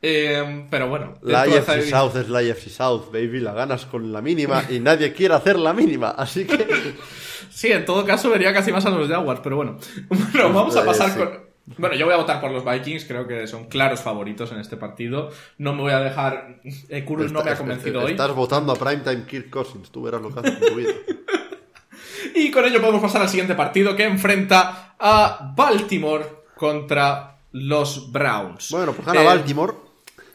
eh, pero bueno. la de esa- South es la AFC South, baby. La ganas con la mínima y nadie quiere hacer la mínima. Así que. Sí, en todo caso vería casi más a los Jaguars, pero bueno. Bueno, vamos a pasar sí. con... Bueno, yo voy a votar por los Vikings, creo que son claros favoritos en este partido. No me voy a dejar... Eh, Kurus no me ha convencido estás- hoy. Estás votando a Primetime Kirk Cousins. Tú verás lo que haces en tu vida. Y con ello podemos pasar al siguiente partido que enfrenta a Baltimore contra los Browns. Bueno, pues gana Eh, Baltimore.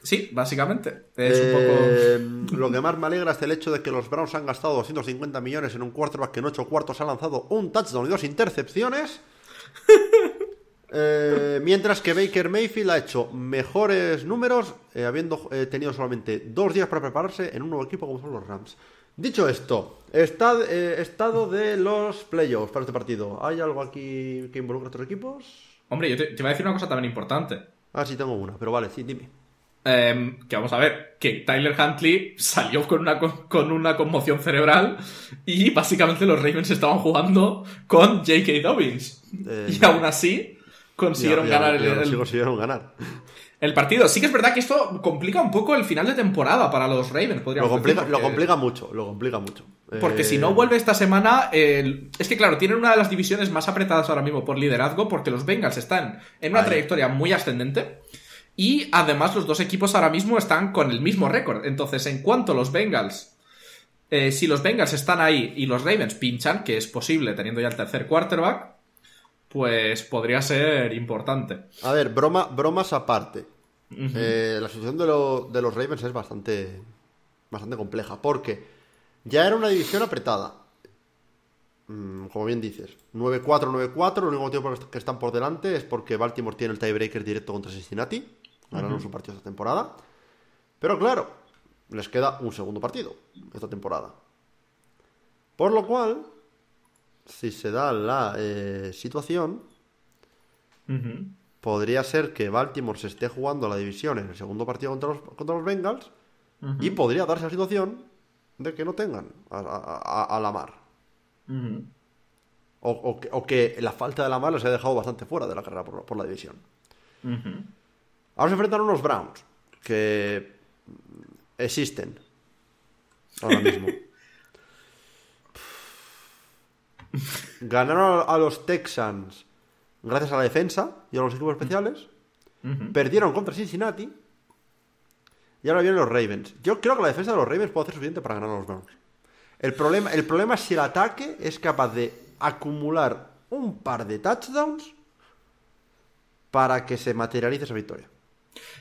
Sí, básicamente. Es un poco... Eh, Lo que más me alegra es el hecho de que los Browns han gastado 250 millones en un quarterback que en 8 cuartos ha lanzado un touchdown y dos intercepciones. Eh, mientras que Baker Mayfield ha hecho mejores números, eh, habiendo eh, tenido solamente dos días para prepararse en un nuevo equipo como son los Rams. Dicho esto, eh, estado de los playoffs para este partido. ¿Hay algo aquí que involucre a estos equipos? Hombre, yo te, te voy a decir una cosa también importante. Ah, sí, tengo una, pero vale, sí, dime. Em, que vamos a ver, que Tyler Huntley salió con una, co- con una conmoción cerebral y básicamente los Ravens estaban jugando con J.K. Dobbins. Eh, y aún así consiguieron ganar el, ahora sí el- consiguieron ganar. el partido. Sí que es verdad que esto complica un poco el final de temporada para los Ravens, Lo complica, decir, lo porque- complica mucho, lo complica mucho. Porque Eh, si no vuelve esta semana, es que claro, tienen una de las divisiones más apretadas ahora mismo por liderazgo, porque los Bengals están en una Ahí. trayectoria muy ascendente. Y además los dos equipos ahora mismo están con el mismo récord. Entonces, en cuanto los Bengals, eh, si los Bengals están ahí y los Ravens pinchan, que es posible teniendo ya el tercer quarterback, pues podría ser importante. A ver, broma, bromas aparte. Eh, la situación de, lo- de los Ravens es bastante, bastante compleja, porque ya era una división apretada. Mm, como bien dices, 9-4, 9-4, lo único motivo por el que están por delante es porque Baltimore tiene el tiebreaker directo contra Cincinnati. Ganaron su partido esta temporada. Pero claro, les queda un segundo partido esta temporada. Por lo cual, si se da la eh, situación, podría ser que Baltimore se esté jugando la división en el segundo partido contra los, contra los Bengals y podría darse la situación de que no tengan a, a- a- a Lamar. Ujú. O, o que, o que la falta de Lamar les ha dejado bastante fuera de la carrera por, por la división. Ahora se enfrentan unos Browns que existen ahora mismo. Ganaron a los Texans gracias a la defensa y a los equipos especiales. Perdieron contra Cincinnati. Y ahora vienen los Ravens. Yo creo que la defensa de los Ravens puede hacer suficiente para ganar a los Browns. El problema, el problema es si el ataque es capaz de acumular un par de touchdowns para que se materialice esa victoria.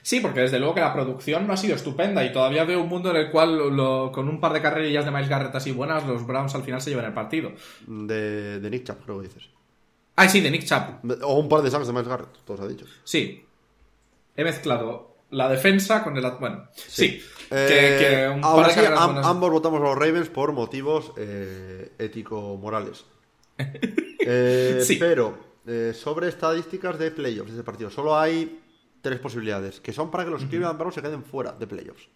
Sí, porque desde luego que la producción no ha sido estupenda y todavía veo un mundo en el cual lo- lo- con un par de carrerillas de Miles Garrett así buenas, los Browns al final se llevan el partido. De, de Nick Chubb, creo que dices. Ah, sí, de Nick Chubb. O un par de sacks de Miles Garrett, todo se ha dicho. Sí. He mezclado la defensa con el... Bueno, sí. Eh, que, que un aún par de así, carreras am- buenas- ambos votamos a los Ravens por motivos eh, ético-morales. Eh, Sí. Pero, eh, sobre estadísticas de playoffs de este partido, solo hay tres posibilidades, que son para que los Cleveland Browns se queden fuera de playoffs.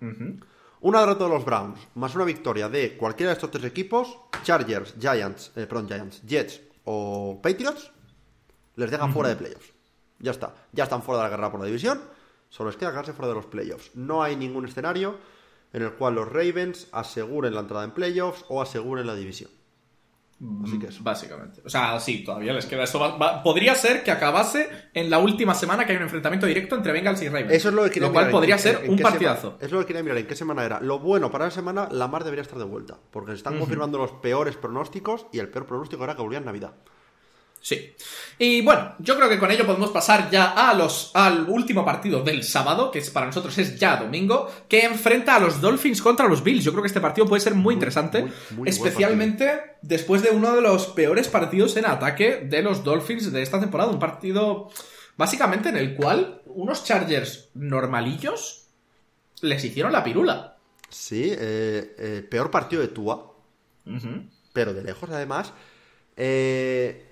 Ujú. Una derrota de los Browns, más una victoria de cualquiera de estos tres equipos, Chargers, Giants, eh, perdón, Giants, Jets o Patriots, les deja fuera de playoffs. Ya está, ya están fuera de la guerra por la división, solo les queda quedarse fuera de los playoffs. No hay ningún escenario en el cual los Ravens aseguren la entrada en playoffs o aseguren la división. Así que eso. Básicamente. O sea, sí, todavía les queda eso. Va- va- podría ser que acabase en la última semana que hay un enfrentamiento directo entre Bengals y Ravens. Eso es lo que quería Lo cual mirar podría ser en un partidazo. semana- es lo que quería mirar en qué semana era. Lo bueno para la semana, Lamar debería estar de vuelta. Porque se están confirmando los peores pronósticos y el peor pronóstico era que volvía en Navidad. Sí. Y bueno, yo creo que con ello podemos pasar ya a los, al último partido del sábado, que es, para nosotros es ya domingo, que enfrenta a los Dolphins contra los Bills. Yo creo que este partido puede ser muy, interesante, muy, muy buen especialmente después de uno de los peores partidos en ataque de los Dolphins de esta temporada. Un partido básicamente en el cual unos Chargers normalillos les hicieron la pirula. Sí, eh, eh, peor partido de Tua, pero de lejos además. Eh,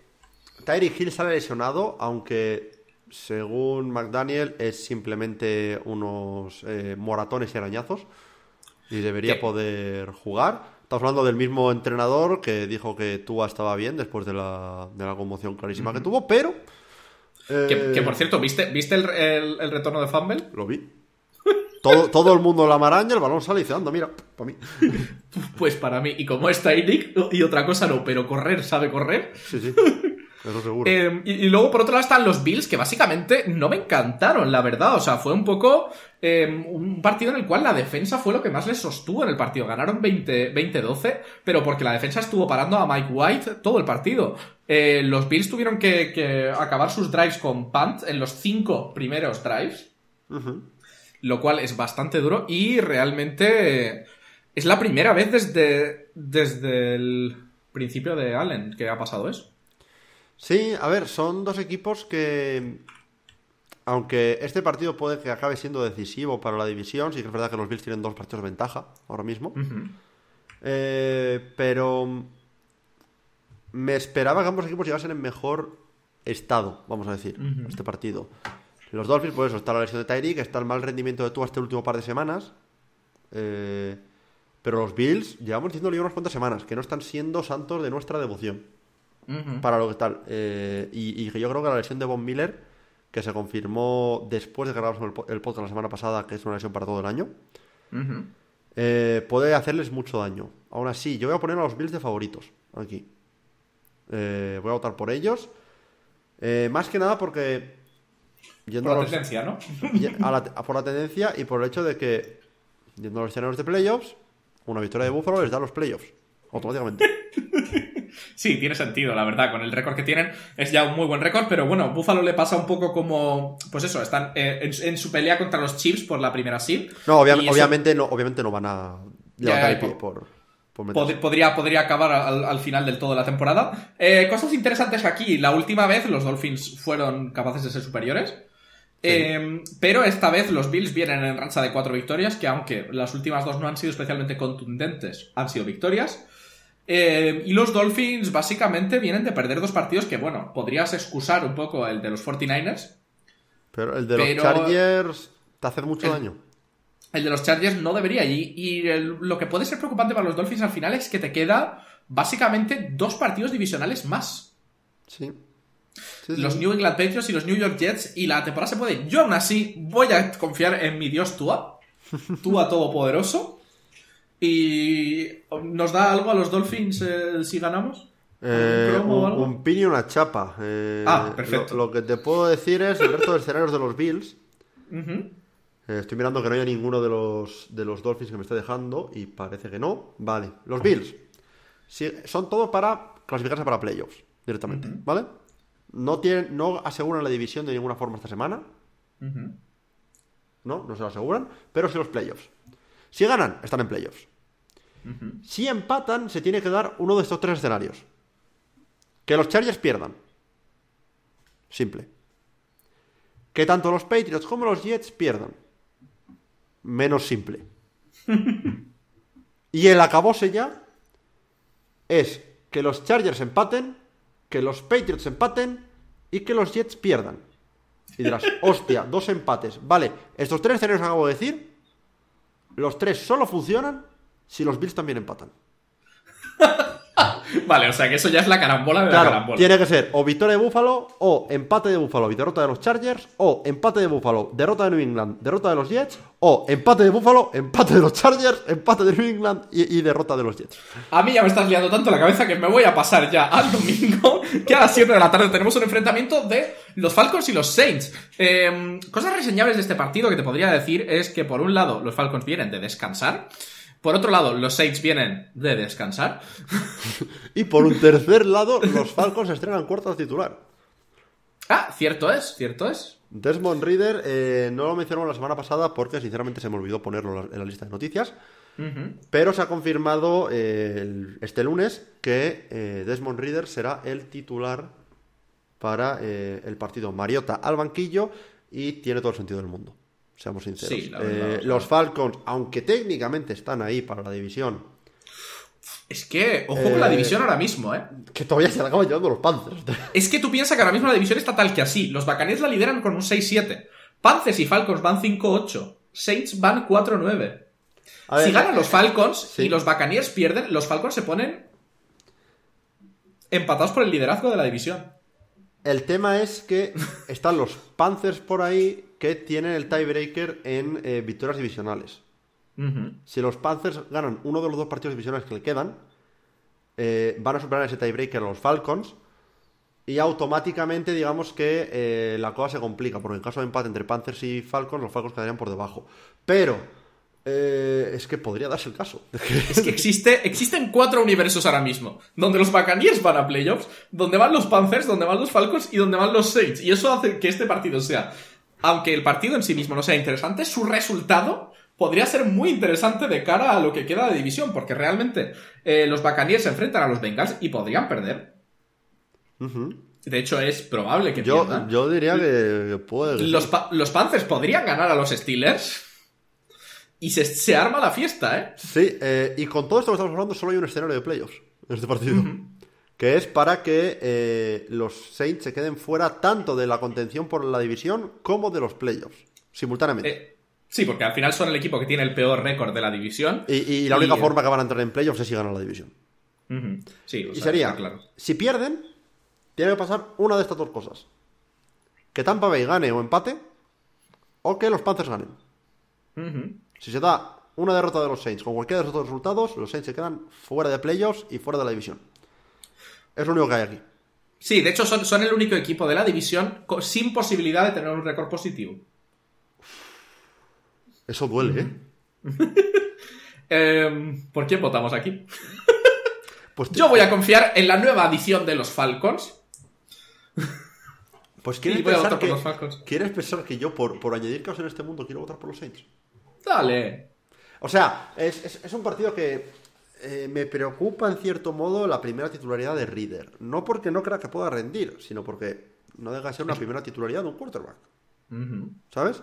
Tyreek Hill sale lesionado, aunque según McDaniel es simplemente unos eh, moratones y arañazos y debería ¿Qué? poder jugar. Estamos hablando del mismo entrenador que dijo que Tua estaba bien después de la, de la conmoción clarísima que tuvo, pero... Que, eh, que, por cierto, ¿viste, ¿viste el, el- el retorno de Fumble? Lo vi. Todo, todo el mundo la maraña, el balón sale y dice, anda, mira, para mí. Pues para mí, y como es Tyreek, y otra cosa no, pero correr sabe correr. Sí, sí. Eso seguro. Eh, y, y luego por otro lado están los Bills, que básicamente no me encantaron, la verdad. O sea, fue un poco eh, un partido en el cual la defensa fue lo que más les sostuvo en el partido. Ganaron 20 20-12, pero porque la defensa estuvo parando a Mike White todo el partido. Eh, los Bills tuvieron que, que acabar sus drives con punt en los cinco primeros drives lo cual es bastante duro y realmente es la primera vez desde, desde el principio de Allen que ha pasado eso. Sí, a ver, son dos equipos que. Aunque este partido puede que acabe siendo decisivo para la división, sí que es verdad que los Bills tienen dos partidos de ventaja ahora mismo. Eh, pero me esperaba que ambos equipos llegasen en mejor estado, vamos a decir, este partido. Los Dolphins, pues eso, está la lesión de Tyreek, está el mal rendimiento de tú este último par de semanas. Eh, pero los Bills, llevamos diciéndole unas cuantas semanas, que no están siendo santos de nuestra devoción. Para lo que tal. Eh, y, y yo creo que la lesión de Von Miller, que se confirmó después de que grabamos el, podcast la semana pasada, que es una lesión para todo el año, eh, puede hacerles mucho daño. Aún así, yo voy a poner a los Bills de favoritos aquí. voy a votar por ellos. más que nada porque Yendo por la tendencia, ¿no? por la tendencia y por el hecho de que, yendo a los escenarios de playoffs, una victoria de Buffalo les da los playoffs, automáticamente. Sí, tiene sentido, la verdad. Con el récord que tienen es ya un muy buen récord, pero bueno, Buffalo le pasa un poco como. Pues eso, están eh, en, su pelea contra los Chiefs por la primera seed. No, obviamente, no, obviamente no van a levantar el pie por. podría, podría acabar al, final del todo la temporada. Eh, cosas interesantes aquí. La última vez los Dolphins fueron capaces de ser superiores. Em, pero esta vez los Bills vienen en rancha de cuatro victorias, que aunque las últimas dos no han sido especialmente contundentes, han sido victorias. Em, y los Dolphins básicamente vienen de perder dos partidos que, bueno, podrías excusar un poco el de los 49ers. Pero el de los Chargers te hace mucho daño. El de los Chargers no debería. Y, lo que puede ser preocupante para los Dolphins al final es que te queda básicamente dos partidos divisionales más. Sí los New England Patriots y los New York Jets y la temporada se puede. Yo aún así voy a confiar en mi dios Tua, Tua todopoderoso. Y nos da algo a los Dolphins eh, si ganamos. Eh, un, pin y una chapa. Eh, ah, perfecto. Lo, que te puedo decir es el resto de escenarios de los Bills. estoy mirando que no haya ninguno de los, de los Dolphins que me esté dejando y parece que no. Vale, los Bills son todos para clasificarse para playoffs directamente, ¿vale? No, tienen, no aseguran la división de ninguna forma esta semana. No, no se lo aseguran, pero sí los playoffs. Si ganan, están en playoffs. Si empatan, se tiene que dar uno de estos tres escenarios. Que los Chargers pierdan. Simple. Que tanto los Patriots como los Jets pierdan. Menos simple. y el acabose ya es que los Chargers empaten que los Patriots empaten y que los Jets pierdan. Y dirás, hostia, dos empates. Vale, estos tres escenarios que acabo de decir, los tres solo funcionan si los Bills también empatan. vale, o sea que eso ya es la carambola de la carambola. Tiene que ser o victoria de Buffalo, o empate de Buffalo y derrota de los Chargers, o empate de Buffalo, derrota de New England, derrota de los Jets, o empate de Buffalo, empate de los Chargers, empate de New England y, derrota de los Jets. A mí ya me estás liando tanto la cabeza que me voy a pasar ya al domingo, que a las 7 de la tarde tenemos un enfrentamiento de los Falcons y los Saints. Em, cosas reseñables de este partido que te podría decir es que por un lado los Falcons vienen de descansar. Por otro lado, los Saints vienen de descansar. y por un tercer lado, los Falcons estrenan cuarto titular. Ah, cierto es, cierto es. Desmond Reader, eh, no lo mencionamos la semana pasada porque sinceramente se me olvidó ponerlo en la lista de noticias. Pero se ha confirmado eh, este lunes que eh, Desmond Reader será el titular para el partido Mariota al banquillo y tiene todo el sentido del mundo seamos sinceros. Eh, los Falcons, aunque técnicamente están ahí para la división. Es que, ojo con la eh, división ahora mismo, ¿eh? Que todavía se la acaban llevando los Panthers. Es que tú piensas que ahora mismo la división está tal que así. Los Buccaneers la lideran con un 6-7. Panthers y Falcons van 5-8. Saints van 4-9. Si ganan los Falcons y los Buccaneers pierden, los Falcons se ponen empatados por el liderazgo de la división. El tema es que están los Panthers por ahí que tienen el tiebreaker en eh, victorias divisionales. Si los Panthers ganan uno de los dos partidos divisionales que le quedan, eh, van a superar ese tiebreaker a los Falcons. Y automáticamente, digamos que eh, la cosa se complica, porque en caso de empate entre Panthers y Falcons, los Falcons quedarían por debajo. Pero es que podría darse el caso. Es que existe, existen cuatro universos ahora mismo, donde los Buccaneers van a playoffs, donde van los Panthers, donde van los Falcons y donde van los Saints. Y eso hace que este partido sea aunque el partido en sí mismo no sea interesante, su resultado podría ser muy interesante de cara a lo que queda de división, porque realmente eh, los Buccaneers se enfrentan a los Bengals y podrían perder. De hecho, es probable que Yo, pierdan. yo diría que, puede. Los, Pa- los Panthers podrían ganar a los Steelers. Y se, se arma la fiesta, ¿eh? Sí, eh, y con todo esto que estamos hablando, solo hay un escenario de playoffs en este partido. Que es para que eh, los Saints se queden fuera tanto de la contención por la división como de los playoffs, simultáneamente. Eh, Sí, porque al final son el equipo que tiene el peor récord de la división. y, y la única y- forma que van a entrar en playoffs es si ganan la división. Sí, o Y sería, claro. si pierden, tiene que pasar una de estas dos cosas. Que Tampa Bay gane o empate, o que los Panthers ganen. Si se da una derrota de los Saints con cualquiera de esos dos resultados, los Saints se quedan fuera de playoffs y fuera de la división. Es lo único que hay aquí. Sí, de hecho son, son el único equipo de la división sin posibilidad de tener un récord positivo. Eso duele, ¿eh? Eh, ¿Por quién votamos aquí? Pues, Yo voy a confiar en la nueva adición de los Falcons. pues ¿quieres, pensar que, los Falcons. ¿quieres pensar que yo, por, por añadir caos en este mundo, quiero votar por los Saints? Dale. O sea, es, es- es un partido que eh, me preocupa en cierto modo la primera titularidad de Reader. No porque no crea que pueda rendir, sino porque no deja de ser una primera titularidad de un quarterback. ¿Sabes?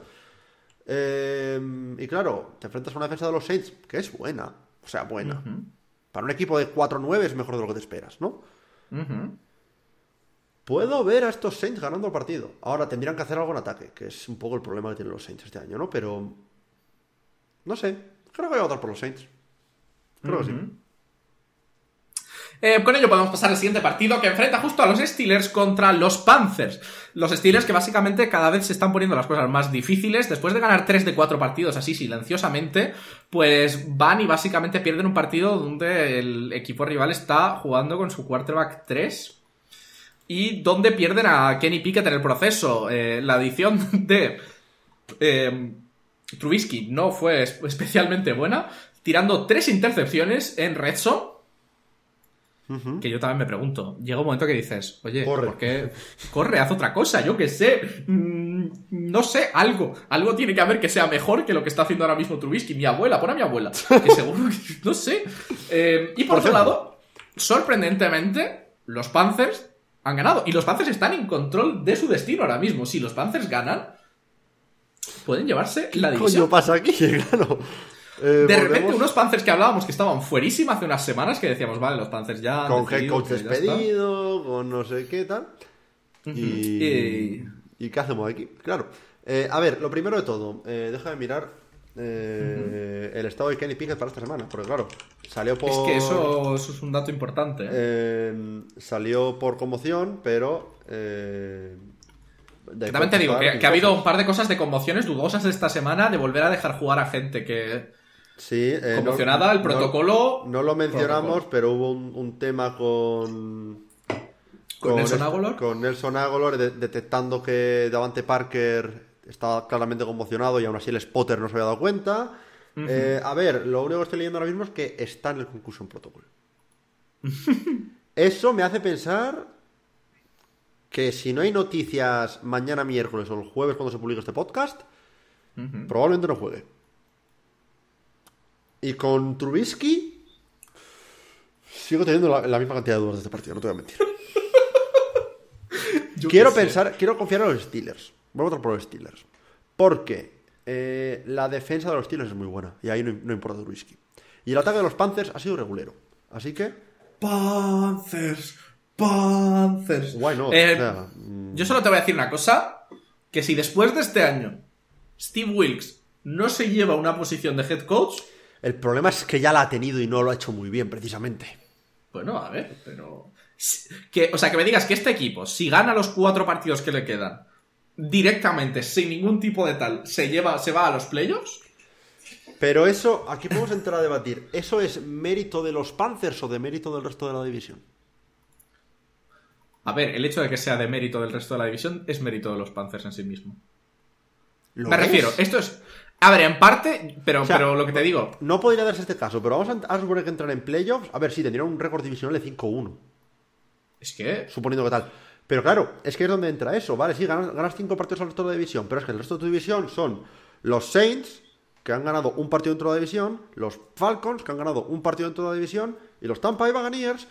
Eh, y claro, te enfrentas a una defensa de los Saints que es buena. O sea, buena. Para un equipo de 4-9 es mejor de lo que te esperas, ¿no? Puedo ver a estos Saints ganando el partido. Ahora tendrían que hacer algo en ataque, que es un poco el problema que tienen los Saints este año, ¿no? Pero. No sé. Creo que voy a votar por los Saints. Eh, con ello podemos pasar al siguiente partido que enfrenta justo a los Steelers contra los Panthers. Los Steelers que básicamente cada vez se están poniendo las cosas más difíciles. Después de ganar 3 de 4 partidos así silenciosamente, pues van y básicamente pierden un partido donde el equipo rival está jugando con su quarterback 3 y donde pierden a Kenny Pickett en el proceso. Eh, la adición de eh, Trubisky no fue es- especialmente buena, tirando tres intercepciones en Red Zone. Que yo también me pregunto, llega un momento que dices, oye, Corre. ¿por qué corre? Haz otra cosa, yo qué sé. Mm, no sé, algo. Algo tiene que haber que sea mejor que lo que está haciendo ahora mismo Trubisky. Mi abuela, pon a mi abuela. Que seguro que. No sé. Eh, y por, Por otro ejemplo. lado, sorprendentemente, los Panthers han ganado. Y los Panthers están en control de su destino ahora mismo. Si los Panthers ganan, pueden llevarse la ¿Qué división. coño pasa aquí? Claro. Eh, De repente, unos Panthers que hablábamos que estaban fuerísima hace unas semanas, que decíamos, vale, los Panthers ya. han Con head coach despedido, con no sé qué tal. Y. Y- ¿Y qué hacemos aquí? Claro. Eh, a ver, lo primero de todo, eh, déjame mirar eh, el estado de Kenny Pickett para esta semana. Porque, claro, salió por. Es que eso, eso es un dato importante. ¿eh? eh, salió por conmoción, pero. De También te digo que, que ha habido un par de cosas de conmociones dudosas esta semana de volver a dejar jugar a gente que. Sí, eh, no- Conmocionada, el protocolo- No, lo mencionamos, protocolo. pero hubo un, un tema con. ¿Con Nelson Aguilar? Con Nelson Aguilar, de- detectando que Davante Parker estaba claramente conmocionado y aún así el spotter no se había dado cuenta. Eh, a ver, lo único que estoy leyendo ahora mismo es que está en el conclusion protocol. Eso me hace pensar que si no hay noticias mañana miércoles o el jueves cuando se publique este podcast, probablemente no juegue. Y con Trubisky sigo teniendo la, la misma cantidad de dudas de este partido, no te voy a mentir. Quiero sé. pensar, quiero confiar en los Steelers. Voy a votar por los Steelers. Porque eh, la defensa de los Steelers es muy buena. Y ahí no, no importa Trubisky. Y el ataque de los Panthers ha sido regulero. Así que, Panthers. Panthers. why not? Eh, O sea, mm, Yo solo te voy a decir una cosa: que si después de este año Steve Wilkes no se lleva una posición de head coach, el problema es que ya la ha tenido y no lo ha hecho muy bien, precisamente. bueno, a ver, pero. Que, o sea, que me digas que este equipo, si gana los cuatro partidos que le quedan, directamente, sin ningún tipo de tal, se lleva, se va a los playoffs. Pero eso, aquí podemos entrar a debatir. ¿Eso es mérito de los Panthers o de mérito del resto de la división? A ver, el hecho de que sea de mérito del resto de la división es mérito de los Panthers en sí mismo. ¿Lo Me refiero, esto es. A ver, en parte, pero, O sea, pero lo que te digo. No podría darse este caso, pero vamos a, a suponer que entran en playoffs. A ver, sí, tendrían un récord divisional de 5-1, Es que. suponiendo que tal. Pero claro, es que es donde entra eso, ¿vale? Sí, ganas, ganas cinco partidos al resto de la división, pero es que el resto de tu división son los Saints, que han ganado un partido dentro de la división, los Falcons, que han ganado un partido dentro de la división, y los Tampa Bay Buccaneers,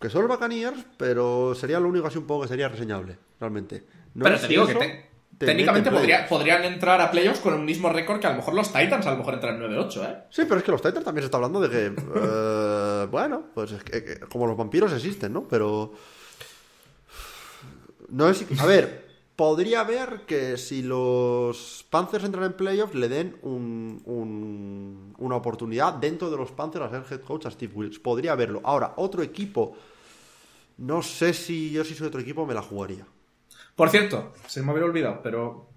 que son los Buccaneers, pero sería lo único así un poco que sería reseñable, realmente. No Pero te digo que eso te- te técnicamente podría- podrían entrar a playoffs con el mismo récord que a lo mejor los Titans a lo mejor entran 9-8, ¿eh? Sí, pero es que los Titans también se está hablando de que, eh, bueno, pues es que, que como los vampiros existen, ¿no? Pero no es, a ver, podría haber que si los Panthers entran en playoffs le den un- un- una oportunidad dentro de los Panthers a ser head coach a Steve Wilkes. Podría haberlo. Ahora, otro equipo, no sé si yo si soy otro equipo me la jugaría. Por cierto, se me había olvidado, pero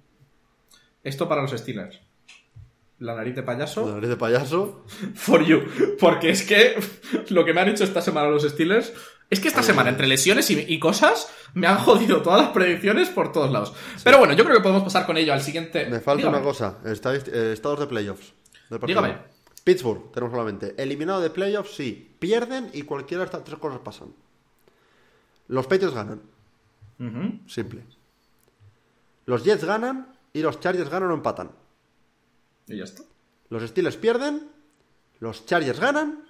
esto para los Steelers. La nariz de payaso. La nariz de payaso. For you. Porque es que lo que me han hecho esta semana los Steelers es que esta semana, entre lesiones y, y cosas, me han jodido todas las predicciones por todos lados. Pero bueno, yo creo que podemos pasar con ello al siguiente. Me falta Dígame. una cosa, eh, estados de playoffs. Dígame. Pittsburgh, tenemos solamente. Eliminado de playoffs, sí. Pierden y cualquiera de estas tres cosas pasan. Los Patriots ganan, Simple. Los Jets ganan y los Chargers ganan o empatan. Y ya está. Los Steelers pierden, los Chargers ganan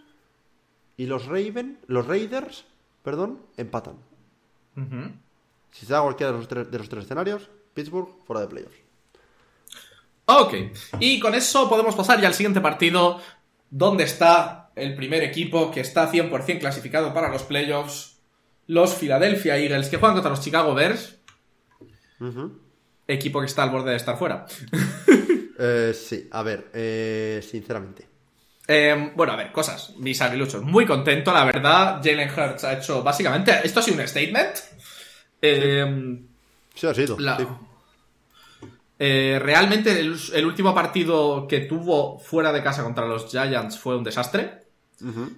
y los Raven, los Raiders, perdón, empatan. Si se da cualquiera de los tres, de los tres escenarios, Pittsburgh fuera de playoffs. Ok, y con eso podemos pasar ya al siguiente partido, donde está el primer equipo que está 100% clasificado para los playoffs, los Philadelphia Eagles, que juegan contra los Chicago Bears, equipo que está al borde de estar fuera. Eh, sí, a ver, eh, sinceramente. Eh, bueno, a ver, cosas, mis aguiluchos, muy contento, la verdad, Jalen Hurts ha hecho, básicamente, esto ha sido un statement. Sí, ha sido. La- sí. Eh, realmente el, el último partido que tuvo fuera de casa contra los Giants fue un desastre.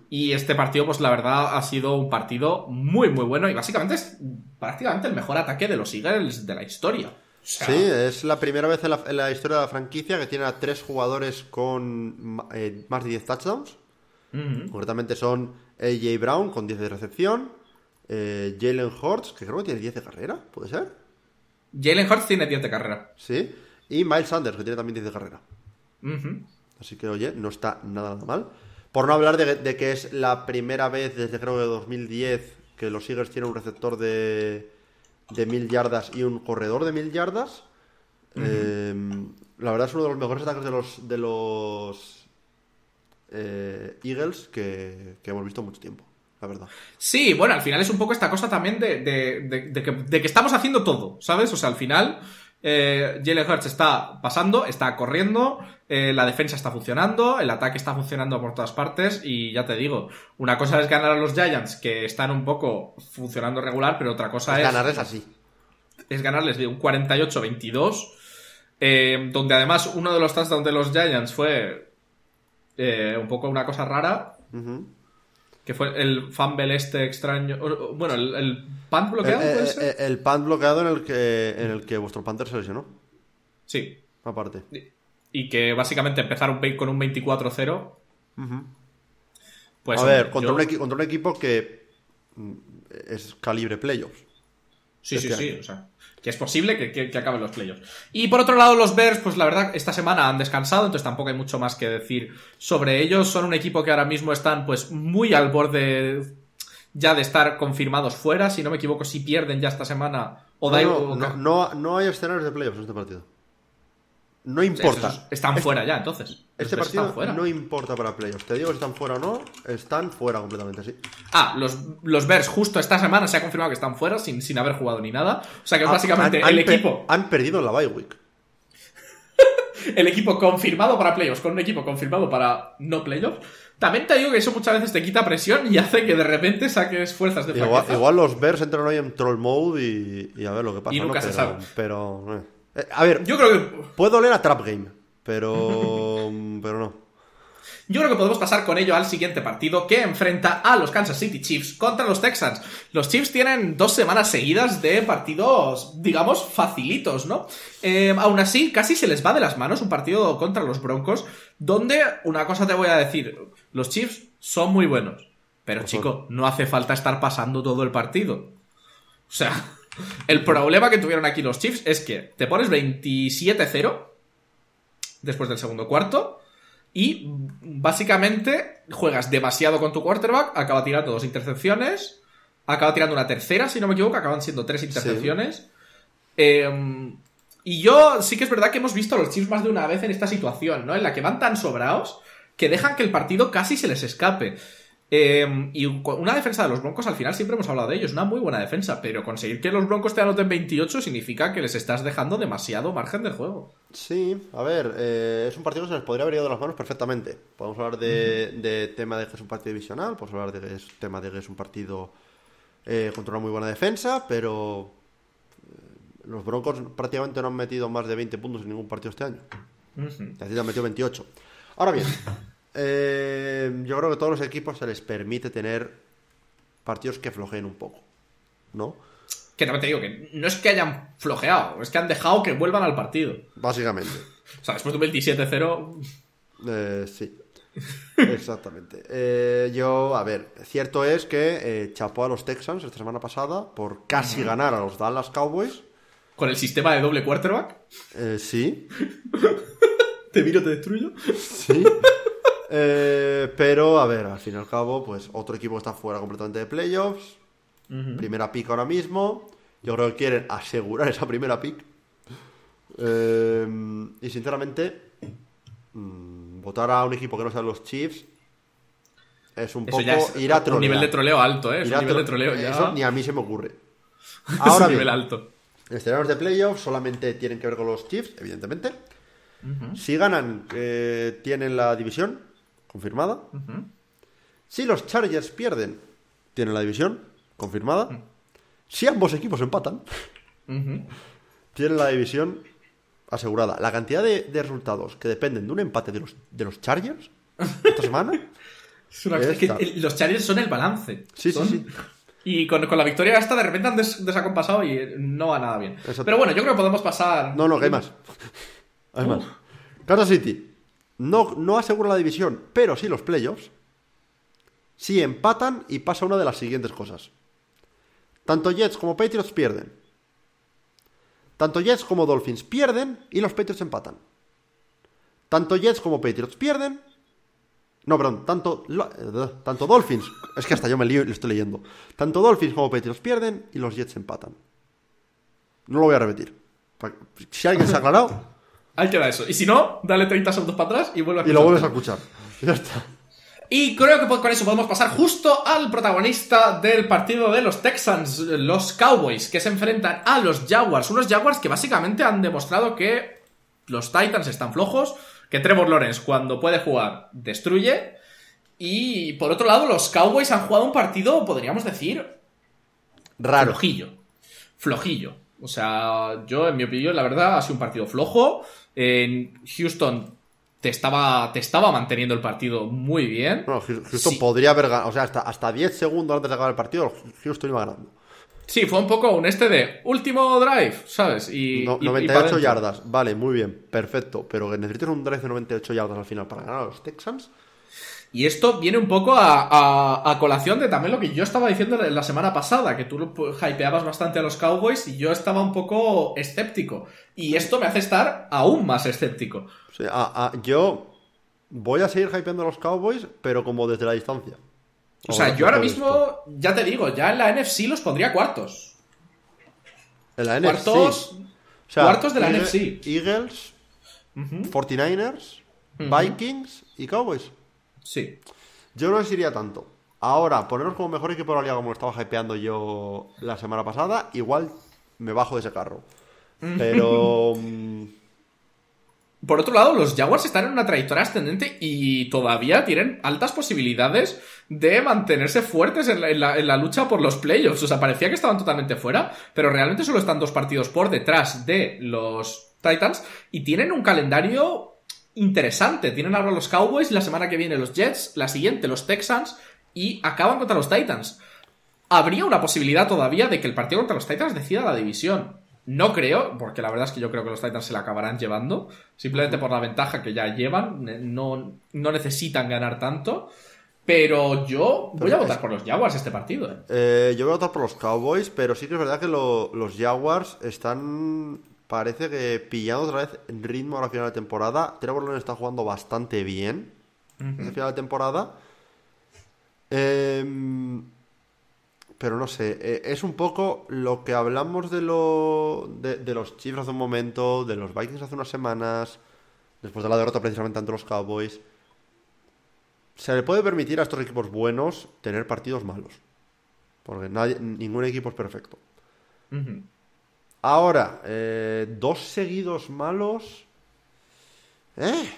Y este partido, pues la verdad, ha sido un partido muy, muy bueno. Y básicamente es prácticamente el mejor ataque de los Eagles de la historia. O sea, Sí, es la primera vez en la, en la historia de la franquicia que tiene a tres jugadores con eh, más de 10 touchdowns. Concretamente son AJ Brown con 10 de recepción, eh, Jalen Hurts, que creo que tiene 10 de carrera, ¿puede ser? Jalen Hurts tiene 10 de carrera. Sí. Y Miles Sanders, que tiene también 10 de carrera. Así que, oye, no está nada mal. Por no hablar de, de que es la primera vez desde creo que 2010 que los Eagles tienen un receptor de, de mil yardas y un corredor de mil yardas. Eh, la verdad es uno de los mejores ataques de los, de los eh, Eagles que, que hemos visto en mucho tiempo, la verdad. Sí, bueno, al final es un poco esta cosa también de- de que, de que estamos haciendo todo, ¿sabes? O sea, al final eh, Jalen Hurts está pasando, está corriendo, eh, la defensa está funcionando, el ataque está funcionando por todas partes y ya te digo, una cosa es ganar a los Giants que están un poco funcionando regular, pero otra cosa es Ganarles así. es ganarles de un 48-22, eh, donde además uno de los touchdowns de los Giants fue eh, un poco una cosa rara, Ujú. Que fue el fumble este extraño. Bueno, el, el punt bloqueado, eh, ¿puede eh, ser? eh, el punt bloqueado en el que, en el que vuestro Panther se lesionó, Sí. aparte. Y que básicamente empezaron con un 24-0. Pues. a ver, contra, un contra un equipo que mm, es calibre playoffs. Sí, sí, este sí. año. O sea, que es posible que, que- que acaben los playoffs. Y por otro lado, los Bears, pues la verdad, esta semana han descansado, entonces tampoco hay mucho más que decir sobre ellos. Son un equipo que ahora mismo están, pues, muy al borde ya de estar confirmados fuera. Si no me equivoco, si pierden ya esta semana. O da no, igual- no, no, no hay escenarios de playoffs en este partido. No importa. Están fuera ya, entonces. Este partido fuera. no importa para playoffs. Te digo si están fuera o no, están fuera completamente, sí. Ah, los, los Bears justo esta semana se ha confirmado que están fuera sin, sin haber jugado ni nada. O sea que Ah, básicamente han- el han equipo Han perdido la bye week. el equipo confirmado para playoffs con un equipo confirmado para no playoffs. También te digo que eso muchas veces te quita presión y hace que de repente saques fuerzas de Igual, igual los Bears entran hoy en troll mode y, y a ver lo que pasa. Y nunca ¿no? se pero, sabe. Pero. eh. Eh, a ver, Yo creo que puedo leer a Trap Game, pero. pero no. Yo creo que podemos pasar con ello al siguiente partido que enfrenta a los Kansas City Chiefs contra los Texans. Los Chiefs tienen dos semanas seguidas de partidos, digamos, facilitos, ¿no? Eh, aún así, casi se les va de las manos un partido contra los Broncos, donde una cosa te voy a decir, los Chiefs son muy buenos, pero chico, no hace falta estar pasando todo el partido. O sea, el problema que tuvieron aquí los Chiefs es que te pones 27-0 después del segundo cuarto y básicamente juegas demasiado con tu quarterback, acaba tirando dos intercepciones acaba tirando una tercera, si no me equivoco, acaban siendo tres intercepciones. Eh, y yo sí que es verdad que hemos visto a los Chiefs más de una vez en esta situación, ¿no? En la que van tan sobrados que dejan que el partido casi se les escape. Eh, y una defensa de los Broncos, al final siempre hemos hablado de ellos, una muy buena defensa, pero conseguir que los Broncos te anoten 28 significa que les estás dejando demasiado margen de juego. Sí, a ver, eh, es un partido que se les podría haber ido de las manos perfectamente. Podemos hablar de, de tema de que es un partido divisional, podemos hablar de que es tema de que es un partido eh, contra una muy buena defensa, pero eh, los Broncos prácticamente no han metido más de 20 puntos en ningún partido este año. Uh -huh. han metido 28. Ahora bien, eh, yo creo que a todos los equipos se les permite tener partidos que flojeen un poco, ¿no? Que también te digo que no es que hayan flojeado, es que han dejado que vuelvan al partido. Básicamente. O sea, después de un 27-0. Eh, sí. Exactamente. Eh, yo, a ver, cierto es que eh, chapó a los Texans esta semana pasada por casi ganar a los Dallas Cowboys. ¿Con el sistema de doble quarterback? Eh, sí. ¿Te miro, te destruyo? Sí. Eh, pero, a ver, al fin y al cabo, pues otro equipo está fuera completamente de playoffs. Uh -huh. Primera pick ahora mismo. Yo creo que quieren asegurar esa primera pick. Eh, y sinceramente, mmm, votar a un equipo que no sean los Chiefs es un Eso poco es ir a trolear. Un nivel de troleo alto, ¿eh? Es un nivel de tro- troleo ya. Eso ni a mí se me ocurre. es un nivel alto. escenarios de playoffs solamente tienen que ver con los Chiefs, evidentemente. Si ganan, eh, tienen la división confirmada. Si los Chargers pierden, tienen la división confirmada. Si ambos equipos empatan, Ujú. tienen la división asegurada. La cantidad de, de resultados que dependen de un empate de los, de los Chargers esta semana. Es una cosa- es que los Chargers son el balance. Sí, sí, Son- sí. Y con, con la victoria esta de repente han des- desacompasado y no va nada bien. Exacto. Pero bueno, yo creo que podemos pasar. No, no, que hay más. Hay más. Kansas City no, no asegura la división, pero sí los playoffs. Si empatan y pasa una de las siguientes cosas. Tanto Jets como Patriots pierden. Tanto Jets como Dolphins pierden y los Patriots empatan. Tanto Jets como Patriots pierden. No, perdón, tanto, eh, tanto Dolphins. Es que hasta yo me lío y lo estoy leyendo. Tanto Dolphins como Patriots pierden y los Jets empatan. No lo voy a repetir. Si alguien se ha aclarado, Ahí queda eso. Y si no, dale 30 segundos para atrás y vuelve a y lo vuelves a escuchar. escuchar. Ya está. Y creo que con eso podemos pasar justo al protagonista del partido de los Texans, los Cowboys, que se enfrentan a los Jaguars. Unos Jaguars que básicamente han demostrado que los Titans están flojos, que Trevor Lawrence cuando puede jugar destruye. Y por otro lado, los Cowboys han jugado un partido, podríamos decir, Raro. flojillo. Flojillo. O sea, yo, en mi opinión, la verdad, ha sido un partido flojo. En Houston te estaba, te estaba manteniendo el partido muy bien. No, Houston Sí. podría haber ganado. O sea, hasta, hasta 10 segundos antes de acabar el partido, Houston iba ganando. Sí, fue un poco un este de último drive, ¿sabes? Y, No- y- y pa' 98 dentro. yardas. Vale, muy bien. Perfecto. Pero que necesites un drive de 98 yardas al final para ganar a los Texans. Y esto viene un poco a, a- a colación de también lo que yo estaba diciendo la semana pasada, que tú lo- hypeabas bastante a los Cowboys y yo estaba un poco escéptico. Y esto me hace estar aún más escéptico. A- yo voy a seguir hypeando a los Cowboys, pero como desde la distancia. O sea, yo ahora mismo, esto. ya te digo, ya en la NFC los pondría cuartos. En la NFC. Cuartos, O sea, cuartos de la Eagle- NFC. Eagles, Ujú. 49ers, Vikings y Cowboys. Sí. Yo no les iría tanto. Ahora, ponernos como mejor equipo de la liga como lo estaba hypeando yo la semana pasada, igual me bajo de ese carro. Pero... mm, Por otro lado, los Jaguars están en una trayectoria ascendente y todavía tienen altas posibilidades de mantenerse fuertes en la, en la- en la lucha por los playoffs. O sea, parecía que estaban totalmente fuera, pero realmente solo están dos partidos por detrás de los Titans y tienen un calendario interesante. Tienen ahora los Cowboys, la semana que viene los Jets, la siguiente los Texans y acaban contra los Titans. Habría una posibilidad todavía de que el partido contra los Titans decida la división. No creo, porque la verdad es que yo creo que los Titans se la acabarán llevando, simplemente por la ventaja que ya llevan, no, no necesitan ganar tanto. Pero yo voy a votar por los Jaguars este partido. ¿eh? eh, yo voy a votar por los Cowboys, pero sí que es verdad que lo- los Jaguars están... Parece que pillando otra vez en ritmo a la final de temporada. Trevor Lawrence está jugando bastante bien. Esta final de temporada. Em, pero no sé, eh, es un poco lo que hablamos de, lo, de, de los Chiefs hace un momento, de los Vikings hace unas semanas, después de la derrota precisamente ante los Cowboys. Se le puede permitir a estos equipos buenos tener partidos malos, porque nadie, ningún equipo es perfecto. Ujú. Ahora, eh, dos seguidos malos. ¿Eh?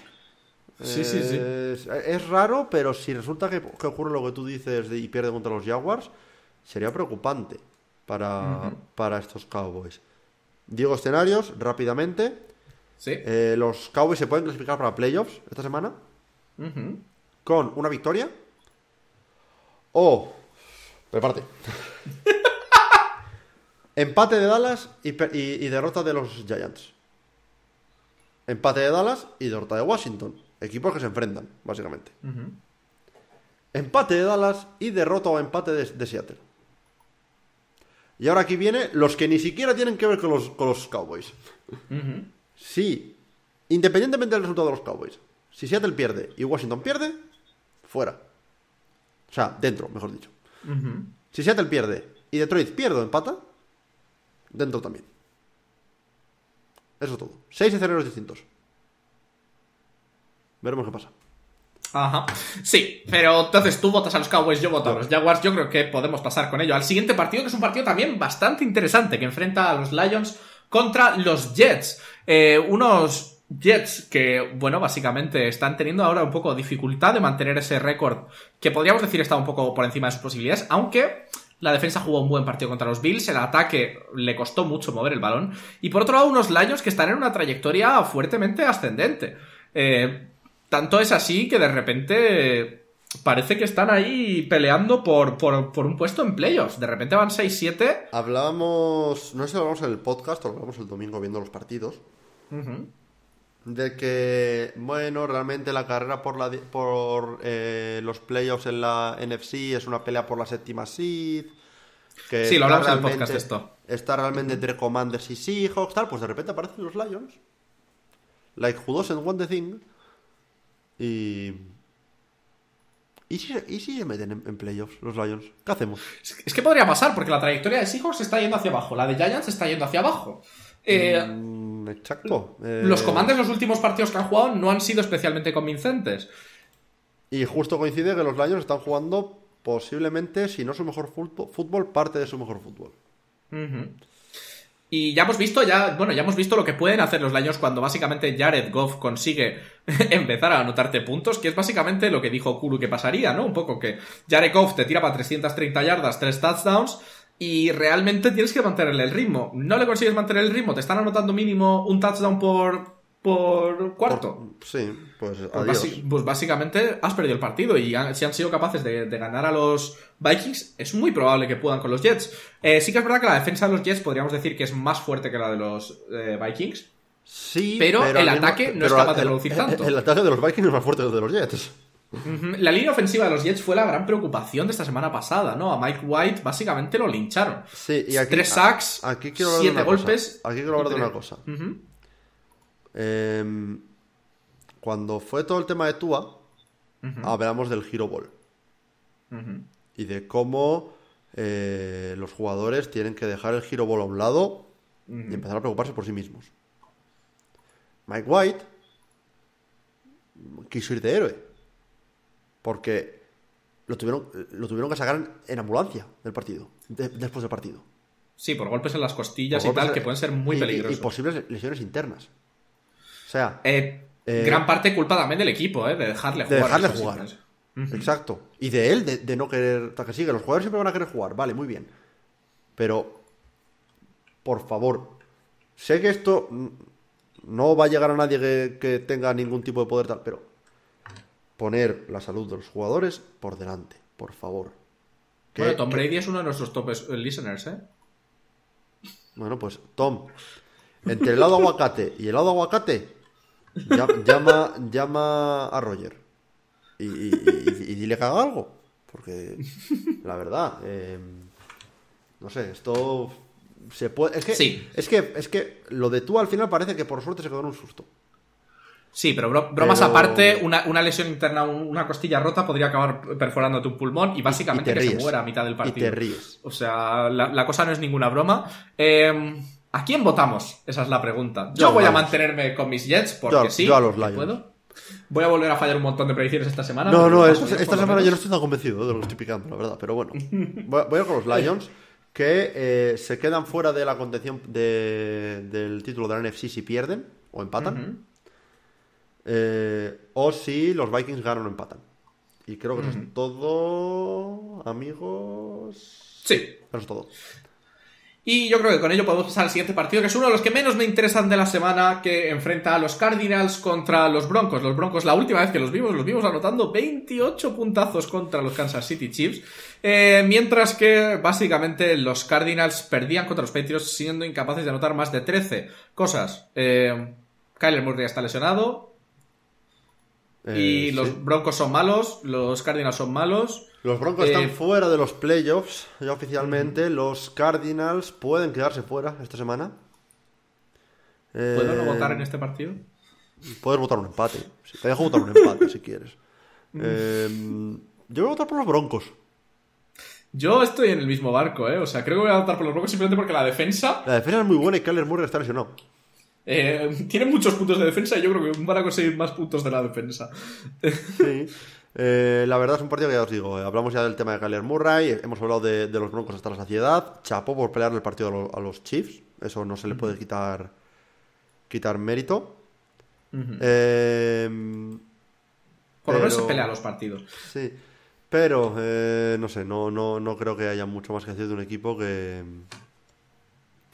Sí, sí, sí. Es, es raro, pero si resulta que, que ocurre lo que tú dices de- y pierde contra los Jaguars, sería preocupante para, para estos Cowboys. Digo escenarios rápidamente. Sí. Eh, los Cowboys se pueden clasificar para playoffs esta semana con una victoria o. Prepárate. Empate de Dallas y, pe- y- y derrota de los Giants. Empate de Dallas y derrota de Washington. Equipos que se enfrentan, básicamente. Empate de Dallas y derrota o empate de, de Seattle. Y ahora aquí viene los que ni siquiera tienen que ver con los, con los Cowboys. Si, independientemente del resultado de los Cowboys, si Seattle pierde y Washington pierde, fuera. O sea, dentro, mejor dicho. Si Seattle pierde y Detroit pierde o empata, dentro también. Eso es todo. Seis escenarios distintos. Veremos qué pasa. Ajá. Sí, pero entonces tú votas a los Cowboys, yo voto a los Jaguars. Yo creo que podemos pasar con ello al siguiente partido, que es un partido también bastante interesante, que enfrenta a los Lions contra los Jets. Eh, unos Jets que, bueno, básicamente están teniendo ahora un poco dificultad de mantener ese récord que podríamos decir está un poco por encima de sus posibilidades, aunque la defensa jugó un buen partido contra los Bills, el ataque le costó mucho mover el balón, y por otro lado unos Lions que están en una trayectoria fuertemente ascendente. Eh, tanto es así que de repente parece que están ahí peleando por, por, por un puesto en playoffs. De repente van 6-7. Hablábamos, no sé si lo hablamos en el podcast o lo hablamos el domingo viendo los partidos, Ujú. De que, bueno, realmente la carrera por, la, por eh, los playoffs en la NFC es una pelea por la séptima seed. Que Sí, lo hablamos en el podcast esto. Está realmente entre Commanders y Seahawks, tal, pues de repente aparecen los Lions. Like who doesn't want the thing. Y... ¿Y si, y si se meten en, en playoffs los Lions? ¿Qué hacemos? Es que podría pasar, porque la trayectoria de Seahawks está yendo hacia abajo, la de Giants está yendo hacia abajo. Eh, Mm, exacto. Eh, Los comandos los últimos partidos que han jugado no han sido especialmente convincentes. Y justo coincide que los Lions están jugando posiblemente, si no su mejor fútbol, parte de su mejor fútbol. Y ya hemos visto, ya, bueno, ya hemos visto lo que pueden hacer los Lions cuando básicamente Jared Goff consigue empezar a anotarte puntos, que es básicamente lo que dijo Kuru que pasaría, ¿no? Un poco que Jared Goff te tira para 330 yardas, 3 touchdowns, y realmente tienes que mantenerle el ritmo. No le consigues mantener el ritmo, te están anotando mínimo un touchdown por, por cuarto. Por- sí, pues Pues, adiós. pues básicamente has perdido el partido y han- si han sido capaces de, de ganar a los Vikings, es muy probable que puedan con los Jets. Eh, sí que es verdad que la defensa de los Jets podríamos decir que es más fuerte que la de los eh, Vikings. Sí, pero el ataque no es capaz de el- producir el- tanto. El, ataque de los Vikings es más fuerte que el de los Jets. La línea ofensiva de los Jets fue la gran preocupación de esta semana pasada, ¿no? A Mike White básicamente lo lincharon. Sí, y aquí, Tres sacks, aquí quiero hablar de siete cosa. golpes. Aquí quiero hablar de una cosa. Em, cuando fue todo el tema de Tua, hablamos del Hero Ball. Y de cómo eh, los jugadores tienen que dejar el giro ball a un lado y empezar a preocuparse por sí mismos. Mike White quiso ir de héroe porque lo tuvieron, lo tuvieron que sacar en, ambulancia del partido, de- después del partido. Sí, por golpes en las costillas y tal, que pueden ser muy y- peligrosos. Y, posibles lesiones internas. O sea, Eh, Eh, gran parte culpa también del equipo, ¿eh? De dejarle de jugar. dejarle Eso sí, jugar. Exacto. Y de él, de, de no querer. Que sigue, los jugadores siempre van a querer jugar, vale, muy bien. Pero, por favor, sé que esto no va a llegar a nadie que, que tenga ningún tipo de poder tal, pero poner la salud de los jugadores por delante, por favor. Que- Bueno, Tom que- Brady es uno de nuestros top eh, listeners, ¿eh? Bueno, pues, Tom, entre el lado aguacate y el lado aguacate, ya- llama, llama a Roger y, y- y- y dile que haga algo. Porque, la verdad, eh, no sé, esto se puede. Es que, Sí. es que, es que lo de tú al final parece que por suerte se quedó en un susto. Sí, pero bro- bromas Pero- aparte, una, una lesión interna, un- una costilla rota podría acabar perforándote un pulmón y básicamente y te que se muera a mitad del Y partido. te ríes. O sea, la, la cosa no es ninguna broma. Eh, ¿A quién votamos? Esa es la pregunta. Yo voy a mantenerme con mis Jets porque Yo sí. yo a los Lions. puedo. Voy a volver a fallar un montón de predicciones esta semana. No, no, esta, semana yo no estoy tan convencido de lo que estoy picando, la verdad, pero bueno. Voy, voy a ir con los Lions, que eh, se quedan fuera de la contención de- del título de la NFC si pierden o empatan. Eh, o si los Vikings ganan o empatan. Y creo que eso es todo, amigos. Sí. Eso es todo. Y yo creo que con ello podemos pasar al siguiente partido, que es uno de los que menos me interesan de la semana, que enfrenta a los Cardinals contra los Broncos. Los Broncos, la última vez que los vimos, los vimos anotando 28 puntazos contra los Kansas City Chiefs. Eh, mientras que, básicamente, los Cardinals perdían contra los Patriots siendo incapaces de anotar más de 13 cosas. Eh, Kyler Murray está lesionado. Y Eh, los sí. Broncos son malos, los Cardinals son malos. Los Broncos Eh, están fuera de los playoffs ya oficialmente. Los Cardinals pueden quedarse fuera esta semana. ¿Puedo no Eh, votar en este partido? Puedes votar un empate. Sí, te dejo votar un empate si quieres. Eh, yo voy a votar por los Broncos. Yo estoy en el mismo barco, ¿eh? O sea, creo que voy a votar por los Broncos simplemente porque la defensa La defensa es muy buena y Kyler Murray está lesionado. Eh, tiene muchos puntos de defensa y yo creo que van a conseguir más puntos de la defensa. Sí. Eh, la verdad es un partido que ya os digo. eh, hablamos ya del tema de Kyler Murray. Hemos hablado de, de los Broncos hasta la saciedad. Chapó por pelear el partido a, lo- a los Chiefs. Eso no se le puede quitar, quitar mérito. Eh, Por lo menos se pelea los partidos. Sí, pero eh, no sé, no, no, no creo que haya mucho más que decir de un equipo que.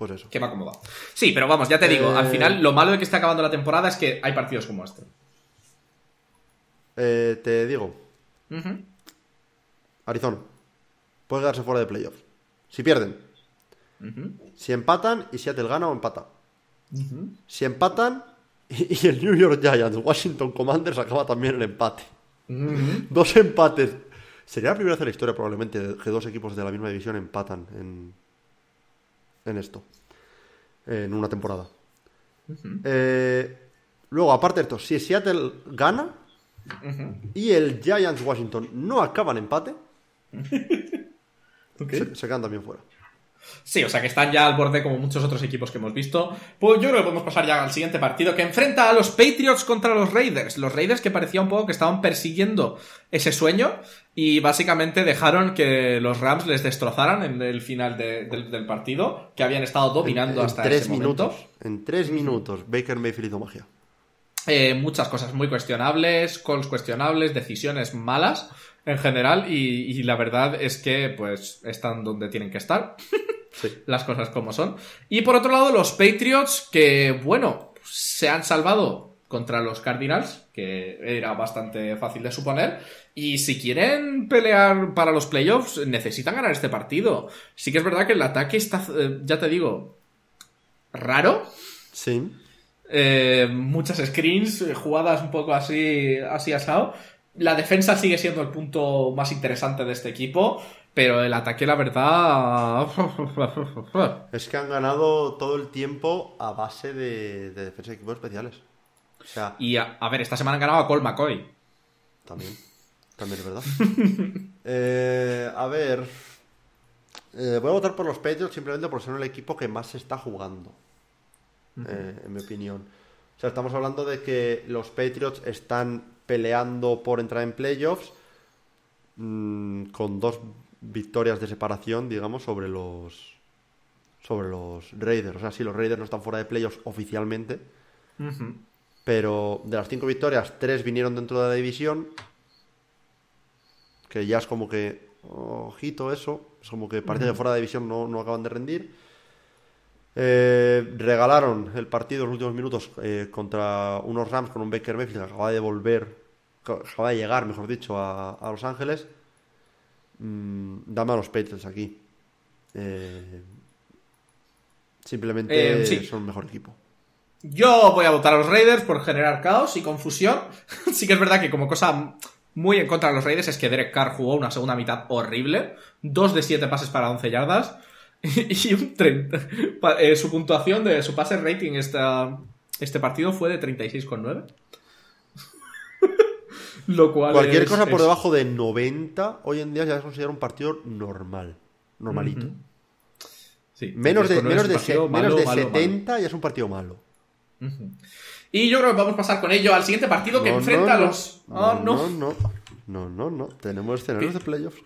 Pues eso. Que me ha acomodado. Sí, pero vamos, ya te digo, Eh, al final lo malo de que esté acabando la temporada es que hay partidos como este. Eh, te digo. Arizona puede quedarse fuera de playoffs. Si pierden, si empatan y Seattle gana o empata. Si empatan y, y el New York Giants, Washington Commanders acaba también el empate. Dos empates. Sería la primera vez en la historia probablemente que dos equipos de la misma división empatan en, en esto. En una temporada. Eh, luego, aparte de esto, si Seattle gana y el Giants Washington no acaban empate, se quedan también fuera. Sí, o sea que están ya al borde como muchos otros equipos que hemos visto. Pues yo creo que podemos pasar ya al siguiente partido que enfrenta a los Patriots contra los Raiders. Los Raiders que parecía un poco que estaban persiguiendo ese sueño y básicamente dejaron que los Rams les destrozaran en el final de- del, del partido, que habían estado dominando en, hasta tres ese minutos. momento. En tres minutos, Baker Mayfield hizo magia. Eh, muchas cosas muy cuestionables, calls cuestionables, decisiones malas en general y, y la verdad es que pues están donde tienen que estar. Sí. las cosas como son. Y por otro lado, los Patriots, que bueno, se han salvado contra los Cardinals, que era bastante fácil de suponer. Y si quieren pelear para los playoffs, necesitan ganar este partido. Sí que es verdad que el ataque está, eh, ya te digo, raro. Sí. Eh, muchas screens, eh, jugadas un poco así, así asado. La defensa sigue siendo el punto más interesante de este equipo, pero el ataque, la verdad. Es que han ganado todo el tiempo a base de, de defensa de equipos especiales. O sea, Y a, a ver, esta semana han ganado a Cole McCoy. También. También es verdad. Eh, a ver. Eh, voy a votar por los Patriots simplemente por ser el equipo que más se está jugando. Eh, en mi opinión. O sea, estamos hablando de que los Patriots están peleando por entrar en playoffs mm, con dos victorias de separación, digamos, sobre los sobre los Raiders. O sea, sí, los Raiders no están fuera de playoffs oficialmente, pero de las cinco victorias, tres vinieron dentro de la división. Que ya es como que. Ojito, eso. Es como que parece que fuera de división no, no acaban de rendir. Eh, regalaron el partido en los últimos minutos eh, contra unos Rams con un Baker Mayfield que acaba de volver. que acaba de llegar, mejor dicho, a, a Los Ángeles. Mm, dame a los Patriots aquí. Eh, simplemente Eh, sí. son el mejor equipo. Yo voy a votar a los Raiders por generar caos y confusión. sí que es verdad que como cosa muy en contra de los Raiders es que Derek Carr jugó una segunda mitad horrible. Dos de siete pases para 11 yardas. y un 30. Pa- eh, su puntuación de su pase rating esta, este partido fue de 36,9. Lo cual Cualquier es- cosa por es- debajo de 90 hoy en día ya es considerado un partido normal. Normalito. Sí, Menos de, menos de, se- malo, menos de malo, 70 ya es un partido malo. Y yo creo que vamos a pasar con ello al siguiente partido que No, enfrenta no, a los. Ah, no. no, no, no, no, no. Tenemos escenarios de playoffs.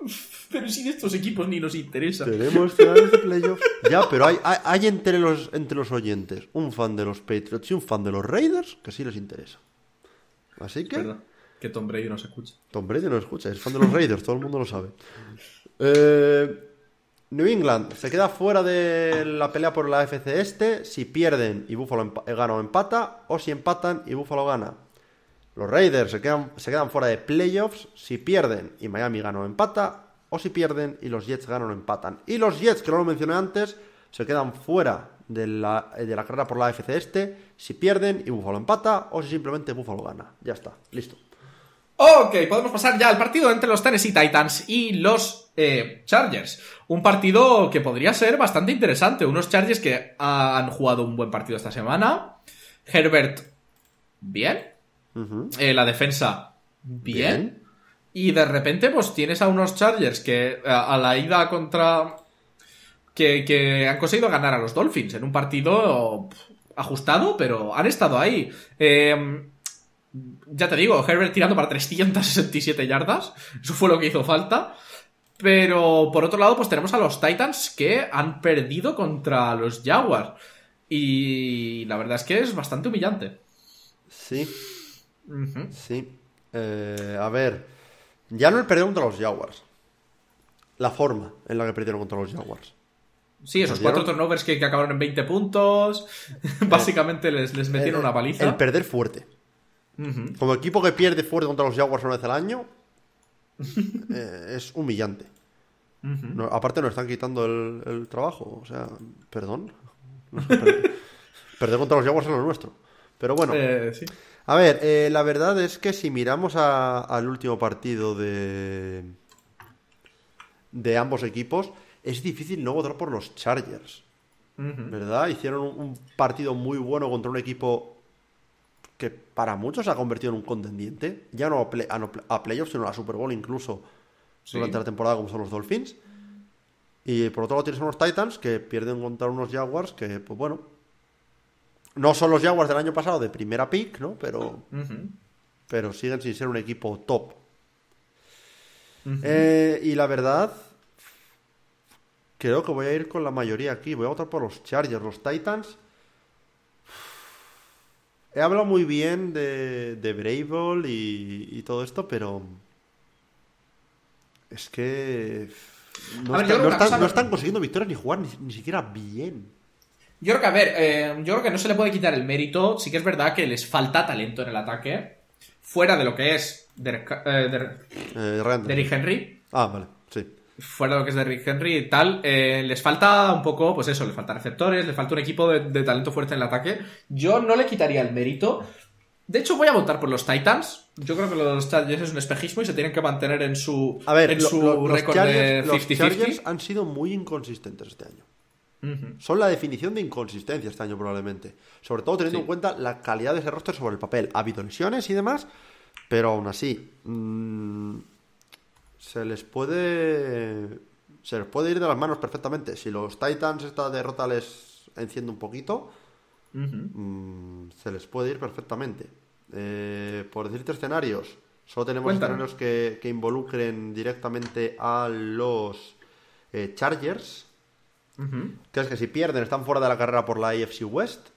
Pero si de estos equipos ni nos interesa. Tenemos playoffs. Ya, pero hay, hay, hay entre, los, entre los oyentes un fan de los Patriots y un fan de los Raiders que sí les interesa. Así que que Tom Brady no se escucha. Tom Brady no escucha, es fan de los Raiders, todo el mundo lo sabe. Eh, New England se queda fuera de la pelea por la FC Este si pierden y Buffalo gana o empata, o si empatan y Buffalo gana. Los Raiders se quedan, se quedan fuera de playoffs si pierden y Miami gana o empata, o si pierden y los Jets ganan o empatan. Y los Jets, que no lo mencioné antes, se quedan fuera de la, de la carrera por la FC Este si pierden y Buffalo empata, o si simplemente Buffalo gana. Ya está, listo. Ok, podemos pasar ya al partido entre los Tennessee Titans y los eh, Chargers. Un partido que podría ser bastante interesante. Unos Chargers que han jugado un buen partido esta semana. Herbert, bien. Eh, la defensa, bien. Bien. Y de repente, pues tienes a unos Chargers que a, a la ida contra. Que, que han conseguido ganar a los Dolphins en un partido ajustado, pero han estado ahí. Eh, ya te digo, Herbert tirando para 367 yardas. Eso fue lo que hizo falta. Pero por otro lado, pues tenemos a los Titans que han perdido contra los Jaguars. Y la verdad es que es bastante humillante. Sí, Sí. Eh, a ver, ya no el perder contra los Jaguars. La forma en la que perdieron contra los Jaguars. Sí, esos cuatro turnovers que, que acabaron en 20 puntos. Básicamente les, les metieron El- una paliza. El perder fuerte. Como equipo que pierde fuerte contra los Jaguars una vez al año, eh, es humillante. Ujú. No, aparte nos están quitando el, el trabajo. O sea, perdón. No perder, perder contra los Jaguars es lo nuestro. Pero bueno, Eh, sí. A ver, eh, la verdad es que si miramos a- al último partido de, de ambos equipos, es difícil no votar por los Chargers. ¿Verdad? Hicieron un, un partido muy bueno contra un equipo que para muchos se ha convertido en un contendiente. Ya no a, play- a no- a playoffs, sino a Super Bowl incluso Sí. durante la temporada, como son los Dolphins. Y por otro lado tienes unos Titans que pierden contra unos Jaguars que, pues bueno, no son los Jaguars del año pasado de primera pick, ¿no? Pero, pero siguen sin ser un equipo top. Eh, y la verdad, creo que voy a ir con la mayoría aquí. Voy a votar por los Chargers, los Titans. He hablado muy bien de, de Brable y, y todo esto, pero es que no, ver, están, no están consiguiendo victorias ni jugar ni, ni siquiera bien. Yo creo que, a ver, eh, yo creo que no se le puede quitar el mérito. Sí que es verdad que les falta talento en el ataque. Fuera de lo que es eh, Der- Eh, Derrick Henry. Ah, vale, sí. Fuera de lo que es Derrick Henry y tal. les falta un poco, pues eso, les falta receptores, les falta un equipo de, de talento fuerte en el ataque. Yo no le quitaría el mérito. De hecho, voy a votar por los Titans. Yo creo que los Chargers es un espejismo y se tienen que mantener en su, A ver, en lo- su lo- los, récord de Chargers, los 50-50. Chargers han sido muy inconsistentes este año. Son la definición de inconsistencia este año probablemente. Sobre todo teniendo Sí. en cuenta la calidad de ese roster sobre el papel. Ha habido lesiones y demás, pero aún así mm, se les puede se les puede ir de las manos perfectamente. Si los Titans esta derrota les enciende un poquito, mm, se les puede ir perfectamente. Eh, por decirte escenarios, solo tenemos Cuéntame. escenarios que, que involucren directamente a los eh, Chargers. Que es que si pierden están fuera de la carrera por la AFC West.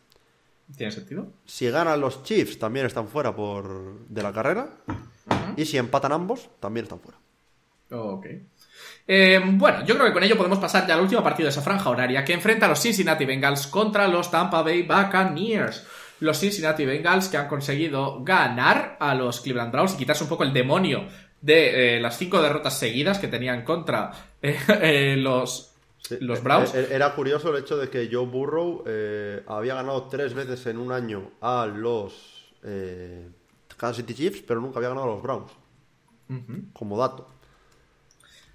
¿Tiene sentido? Si ganan los Chiefs también están fuera por de la carrera. Y si empatan ambos, también están fuera. Ok. Eh, bueno, yo creo que con ello podemos pasar ya al último partido de esa franja horaria que enfrenta a los Cincinnati Bengals contra los Tampa Bay Buccaneers. Los Cincinnati Bengals que han conseguido ganar a los Cleveland Browns y quitarse un poco el demonio de eh, las cinco derrotas seguidas que tenían contra eh, eh, los, los Browns. Eh, eh, Era curioso el hecho de que Joe Burrow eh, había ganado tres veces en un año a los eh, Kansas City Chiefs, pero nunca había ganado a los Browns. Como dato.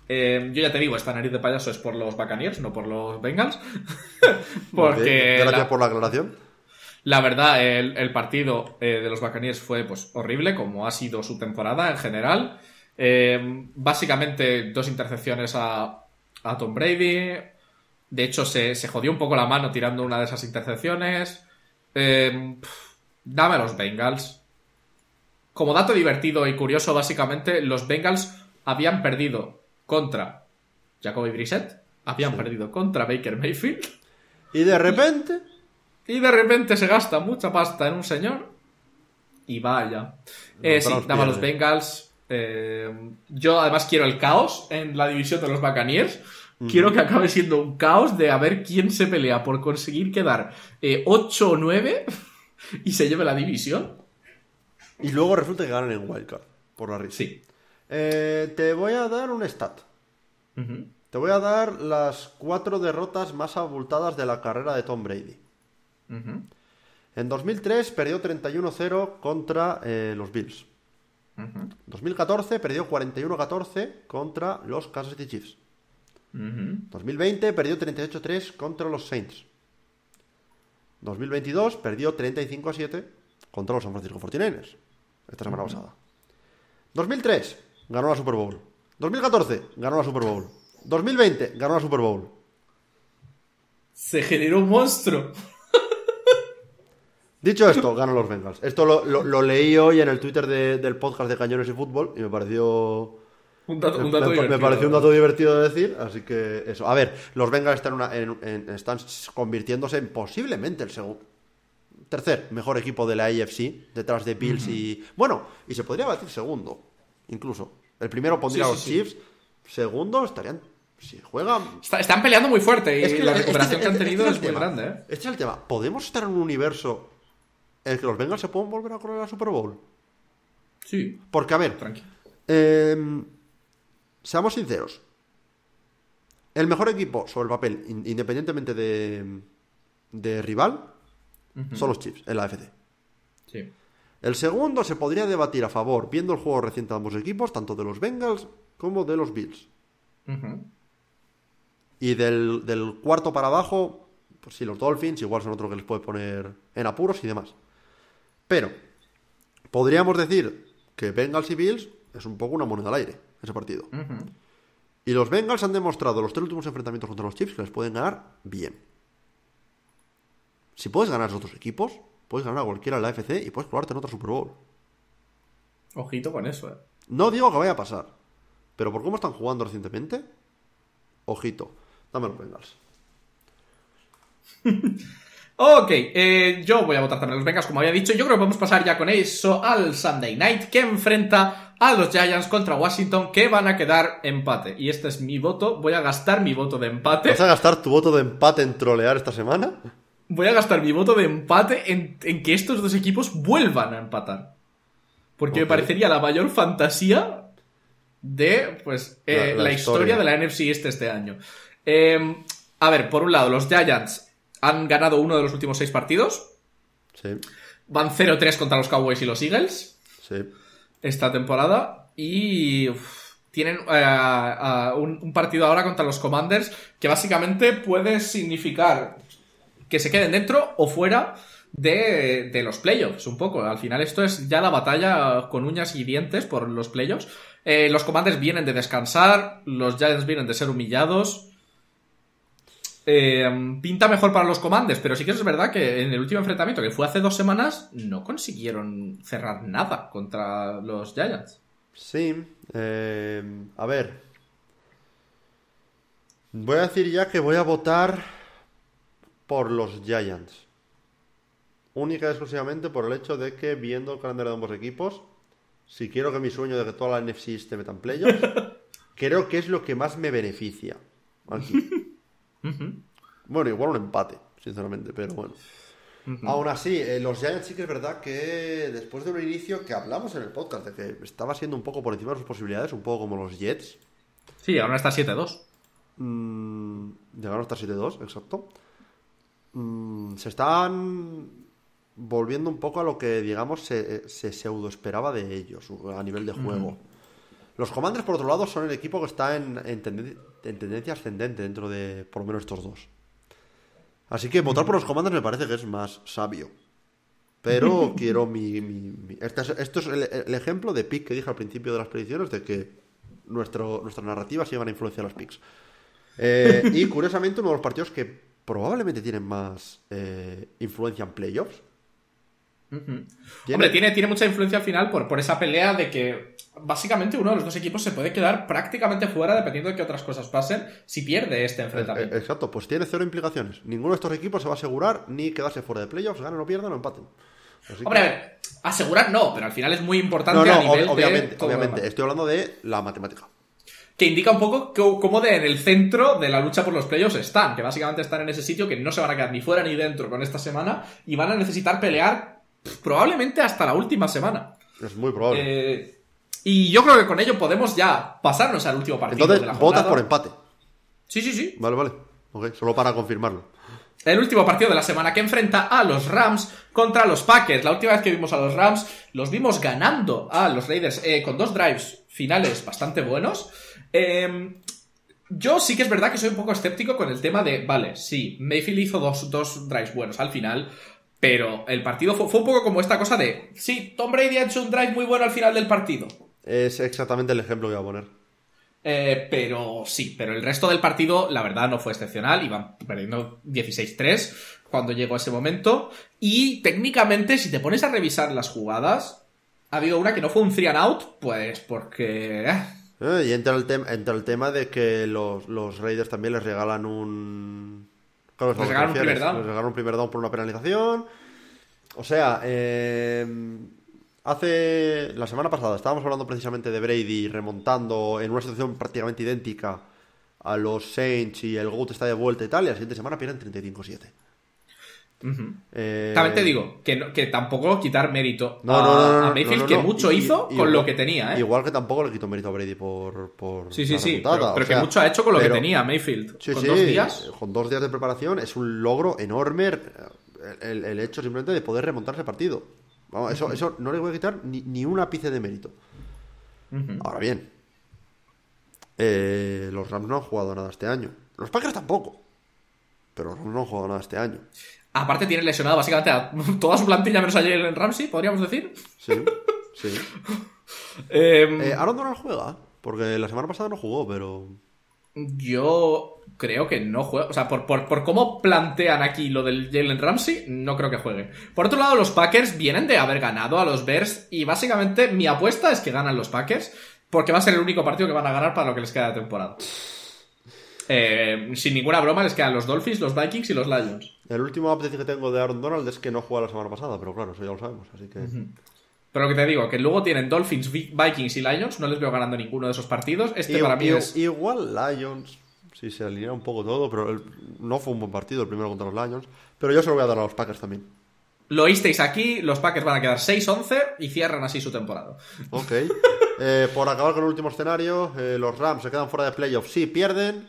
Eh, yo ya te digo, esta nariz de payaso es por los Buccaneers, no por los Bengals. Porque Gracias la- por la aclaración. La verdad, el, el partido eh, de los Buccaneers fue pues horrible, como ha sido su temporada en general. Eh, básicamente, dos intercepciones a, a Tom Brady. De hecho, se, se, jodió un poco la mano tirando una de esas intercepciones. Eh, pff, dame a los Bengals. Como dato divertido y curioso, básicamente, los Bengals habían perdido contra Jacoby Brissett, habían sí. perdido contra Baker Mayfield. Y de repente. Y de repente se gasta mucha pasta en un señor. Y vaya. Eh, sí, dame a los Bengals. Eh, yo además quiero el caos en la división de los Buccaneers. Mm. Quiero que acabe siendo un caos de a ver quién se pelea por conseguir quedar eh, 8 o 9 y se lleve la división. Y luego resulta que ganan en Wildcard, por la risa. Sí. Eh, te voy a dar un stat. Uh -huh. Te voy a dar las cuatro derrotas más abultadas de la carrera de Tom Brady. Uh -huh. En 2003 perdió 31-0 contra eh, los Bills. Uh -huh. 2014 perdió 41-14 contra los Kansas City Chiefs. Uh -huh. 2020 perdió 38-3 contra los Saints. 2022 perdió 35-7 contra los San Francisco 49ers. Esta semana uh -huh. pasada. 2003 ganó la Super Bowl. 2014 ganó la Super Bowl. 2020 ganó la Super Bowl. Se generó un monstruo. Dicho esto, ganó los Bengals. Esto lo, lo, lo leí hoy en el Twitter de, del podcast de Cañones y Fútbol y me pareció. Un dato, un dato me, divertido. me, pareció un dato divertido de decir, así que eso. A ver, los Bengals están, una, en, en, están convirtiéndose en posiblemente el segundo. Tercer mejor equipo de la AFC, detrás de Bills uh -huh. y. Bueno, y se podría batir segundo, incluso. El primero pondría sí, a los sí, Chiefs, sí. segundo estarían si juegan. Está, están peleando muy fuerte y es que la recuperación este, que han tenido este es, es muy grande. ¿eh? Este es el tema. ¿Podemos estar en un universo el que los Bengals se pueden volver a correr a la Super Bowl? Sí. Porque, a ver. Eh, seamos sinceros. El mejor equipo sobre el papel, independientemente de, de rival, uh -huh. son los Chiefs en la AFC. Sí. El segundo se podría debatir a favor, viendo el juego reciente de ambos equipos, tanto de los Bengals como de los Bills. Uh -huh. Y del, del, cuarto para abajo, pues sí, los Dolphins igual son otros que les puede poner en apuros y demás. Pero, podríamos decir que Bengals y Bills es un poco una moneda al aire, ese partido. Uh -huh. Y los Bengals han demostrado los tres últimos enfrentamientos contra los Chiefs que les pueden ganar bien. Si puedes ganar a esos otros equipos, puedes ganar a cualquiera en la FC y puedes colarte en otro Super Bowl. Ojito con eso, eh. No digo que vaya a pasar, pero por cómo están jugando recientemente, ojito. Dame los Bengals. ok, eh, yo voy a votar también los Bengals, como había dicho. Yo creo que podemos pasar ya con eso al Sunday Night, que enfrenta a los Giants contra Washington, que van a quedar empate. Y este es mi voto. Voy a gastar mi voto de empate. ¿Vas a gastar tu voto de empate en trolear esta semana? Voy a gastar mi voto de empate en, en que estos dos equipos vuelvan a empatar. Porque okay. me parecería la mayor fantasía de pues eh, la, la, la historia. historia. de la NFC este este año. Eh, a ver, por un lado, los Giants han ganado uno de los últimos seis partidos. Sí. Van 0-3 contra los Cowboys y los Eagles. Sí. Esta temporada. Y uf, tienen uh, uh, un, un, partido ahora contra los Commanders que básicamente puede significar que se queden dentro o fuera de, de, los playoffs, un poco. Al final esto es ya la batalla con uñas y dientes por los playoffs. Eh, los Commanders vienen de descansar, los Giants vienen de ser humillados. Eh, pinta mejor para los Commanders, pero sí que es verdad que en el último enfrentamiento, que fue hace dos semanas, no consiguieron cerrar nada contra los Giants. Sí, eh, a ver. Voy a decir ya que voy a votar por los Giants. Única y exclusivamente por el hecho de que viendo el calendario de ambos equipos, si quiero que mi sueño de que toda la NFC esté meta en playoffs, creo que es lo que más me beneficia. Aquí. Uh -huh. Bueno, igual un empate, sinceramente, pero bueno. Uh -huh. Aún así, eh, los Giants sí que es verdad que después de un inicio que hablamos en el podcast de que estaba siendo un poco por encima de sus posibilidades, un poco como los Jets. Sí, ahora está 7-2. Mm, llegaron hasta 7-2, exacto. Mm, se están volviendo un poco a lo que, digamos, se, se pseudo esperaba de ellos a nivel de juego. Los Commanders, por otro lado, son el equipo que está en, en, tenden en, tendencia ascendente dentro de, por lo menos, estos dos. Así que votar por los Commanders me parece que es más sabio. pero quiero mi... mi- mi- este es- esto es el, el ejemplo de pick que dije al principio de las predicciones, de que nuestro, nuestras narrativas iban a influenciar los picks. Eh, y curiosamente, uno de los partidos que probablemente tienen más eh, influencia en playoffs. Tiene- Hombre, tiene, tiene mucha influencia al final por, por esa pelea de que básicamente uno de los dos equipos se puede quedar prácticamente fuera dependiendo de que otras cosas pasen si pierde este Eh, enfrentamiento. Exacto, pues tiene cero implicaciones. Ninguno de estos equipos se va a asegurar ni quedarse fuera de playoffs, ganen o pierdan o empaten. Así Hombre, a ver, asegurar no, pero al final es muy importante No, no, a nivel ob- obviamente, obviamente. Estoy hablando de la matemática. Que indica un poco co- cómo de en el centro de la lucha por los playoffs están, que básicamente están en ese sitio que no se van a quedar ni fuera ni dentro con esta semana y van a necesitar pelear probablemente hasta la última semana. Es muy probable. Eh, y yo creo que con ello podemos ya pasarnos al último partido Entonces, de la votas por empate. Sí, sí, sí. Vale, vale. Ok, solo para confirmarlo. El último partido de la semana que enfrenta a los Rams contra los Packers. La última vez que vimos a los Rams, los vimos ganando a los Raiders eh, con dos drives finales bastante buenos. Eh, yo sí que es verdad que soy un poco escéptico con el tema de, vale, sí, Mayfield hizo dos, dos drives buenos al final, pero el partido fue, fue un poco como esta cosa de, sí, Tom Brady ha hecho un drive muy bueno al final del partido. Es exactamente el ejemplo que voy a poner. Eh, pero sí, pero el resto del partido, la verdad, no fue excepcional. Iban perdiendo 16-3 cuando llegó ese momento. Y técnicamente, si te pones a revisar las jugadas, ha habido una que no fue un 3 and out, pues porque. eh, Eh, y entra el, entra el tema de que los, los Raiders también les regalan un. Claro, Les que regalan un primer down. Les regalan un primer down por una penalización. O sea, eh, hace. La semana pasada estábamos hablando precisamente de Brady remontando en una situación prácticamente idéntica a los Saints y el GOAT está de vuelta y tal, y la siguiente semana pierden 35-7. Eh, También te digo que, no- que tampoco quitar mérito No, a, no, Mayfield, que mucho Y- hizo y- con igual- lo que tenía, ¿eh? Igual que tampoco le quito mérito a Brady por. por Sí, pero, que sea, mucho ha hecho con lo pero- que tenía Mayfield. Sí, con sí, dos días. con dos días de preparación es un logro enorme el, el- el hecho simplemente de poder remontar ese partido. Vamos, eso, eso no le voy a quitar ni, ni un ápice de mérito. Ahora bien, eh, los Rams no han jugado nada este año. Los Packers tampoco. Pero los Rams no han jugado nada este año. Aparte, tiene lesionado básicamente a toda su plantilla menos a Jalen Ramsey, podríamos decir. Sí, sí. Em, Eh, Aaron Donald juega, porque la semana pasada no jugó, pero... Yo creo que no juega. O sea, por, por, por cómo plantean aquí lo del Jalen Ramsey, no creo que juegue. Por otro lado, los Packers vienen de haber ganado a los Bears y básicamente mi apuesta es que ganan los Packers porque va a ser el único partido que van a ganar para lo que les queda de temporada. Eh, sin ninguna broma, les quedan los Dolphins, los Vikings y los Lions. El último update que tengo de Aaron Donald es que no juega la semana pasada, pero claro, eso ya lo sabemos, así que... Pero lo que te digo, que luego tienen Dolphins, Vi- Vikings y Lions, no les veo ganando ninguno de esos partidos. Este para mí es... Igual Lions, si se alinea un poco todo, pero el- no fue un buen partido el primero contra los Lions. Pero yo se lo voy a dar a los Packers también. Lo oísteis aquí, los Packers van a quedar 6-11 y cierran así su temporada. Ok. Eh, por acabar con el último escenario, eh, los Rams se quedan fuera de playoffs si pierden.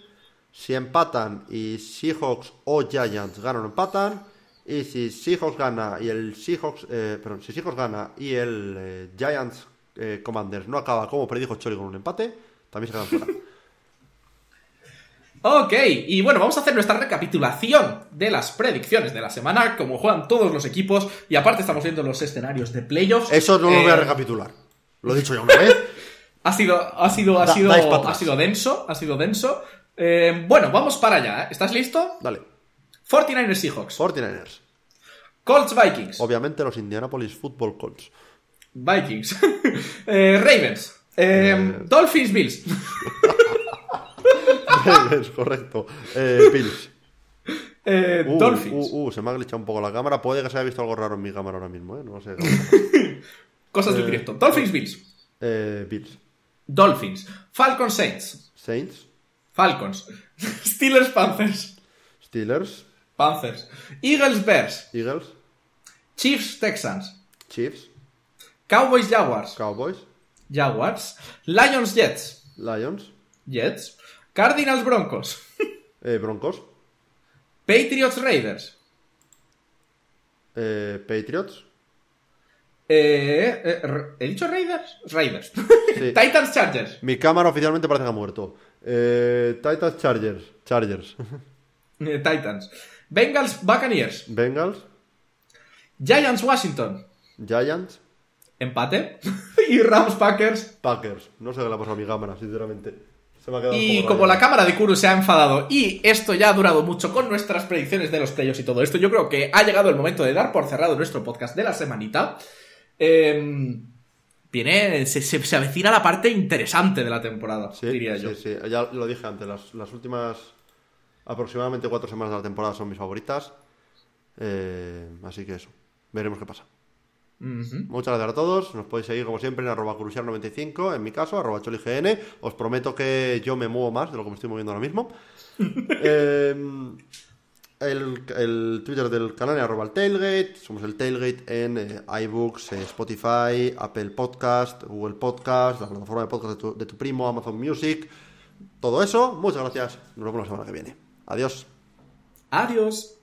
Si empatan y Seahawks o Giants ganan o empatan. Y si Seahawks gana y el Seahawks, eh, perdón, si Seahawks gana y el eh, Giants eh, Commanders no acaba como predijo Chori con un empate, también se quedan fuera. Ok, y bueno, vamos a hacer nuestra recapitulación de las predicciones de la semana, como juegan todos los equipos, y aparte estamos viendo los escenarios de playoffs. Eso no lo voy a recapitular. Lo he dicho ya una vez. Ha sido, ha sido, ha Da- sido, ha sido denso, ha sido denso. Eh, bueno, vamos para allá, ¿eh? ¿Estás listo? Dale. 49ers Seahawks, 49ers. Colts Vikings, Obviamente los Indianapolis Football Colts. Vikings, Eh, Ravens, Eh, Dolphins Bills, es correcto. Eh, Bills. Eh, Uh, Dolphins, uh, uh, se me ha glitchado un poco la cámara. Puede que se haya visto algo raro en mi cámara ahora mismo, ¿eh? No sé. cosas del directo. Dolphins Bills, Eh, Bills. Dolphins, Falcons Saints, Saints. Falcons, Steelers Panthers, Steelers. Panthers, Eagles Bears, Eagles. Chiefs Texans, Chiefs. Cowboys Jaguars, Cowboys. Jaguars, Lions Jets, Lions. Jets, Cardinals Broncos, Eh, Broncos. Patriots Raiders, Eh, Patriots. eh, eh, R- ¿he dicho Raiders? Raiders, Sí. Titans Chargers, Mi cámara oficialmente parece que ha muerto. Eh, Titans Chargers. Chargers. eh, Titans, Bengals Buccaneers Bengals. Giants Washington. Giants, Empate. y Rams Packers. Packers. No sé qué le ha pasado a mi cámara, sinceramente. Se me ha quedado Y como la cámara de Kuru se ha enfadado y esto ya ha durado mucho con nuestras predicciones de los playoffs y todo esto, yo creo que ha llegado el momento de dar por cerrado nuestro podcast de la semanita. Em, viene, se, se- se avecina la parte interesante de la temporada, Sí, diría sí, yo. sí. Ya lo dije antes, las, las últimas aproximadamente cuatro semanas de la temporada son mis favoritas. Eh, así que eso, veremos qué pasa. Muchas gracias a todos. Nos podéis seguir como siempre en arroba crucial95, en mi caso, arroba cholign. Os prometo que yo me muevo más de lo que me estoy moviendo ahora mismo. Eh, el, el Twitter del canal es arroba el tailgate. Somos el tailgate en eh, iBooks, eh, Spotify, Apple Podcast, Google Podcast, la plataforma de podcast de tu, de tu primo, Amazon Music. Todo eso. Muchas gracias. Nos vemos la semana que viene. Adiós. Adiós.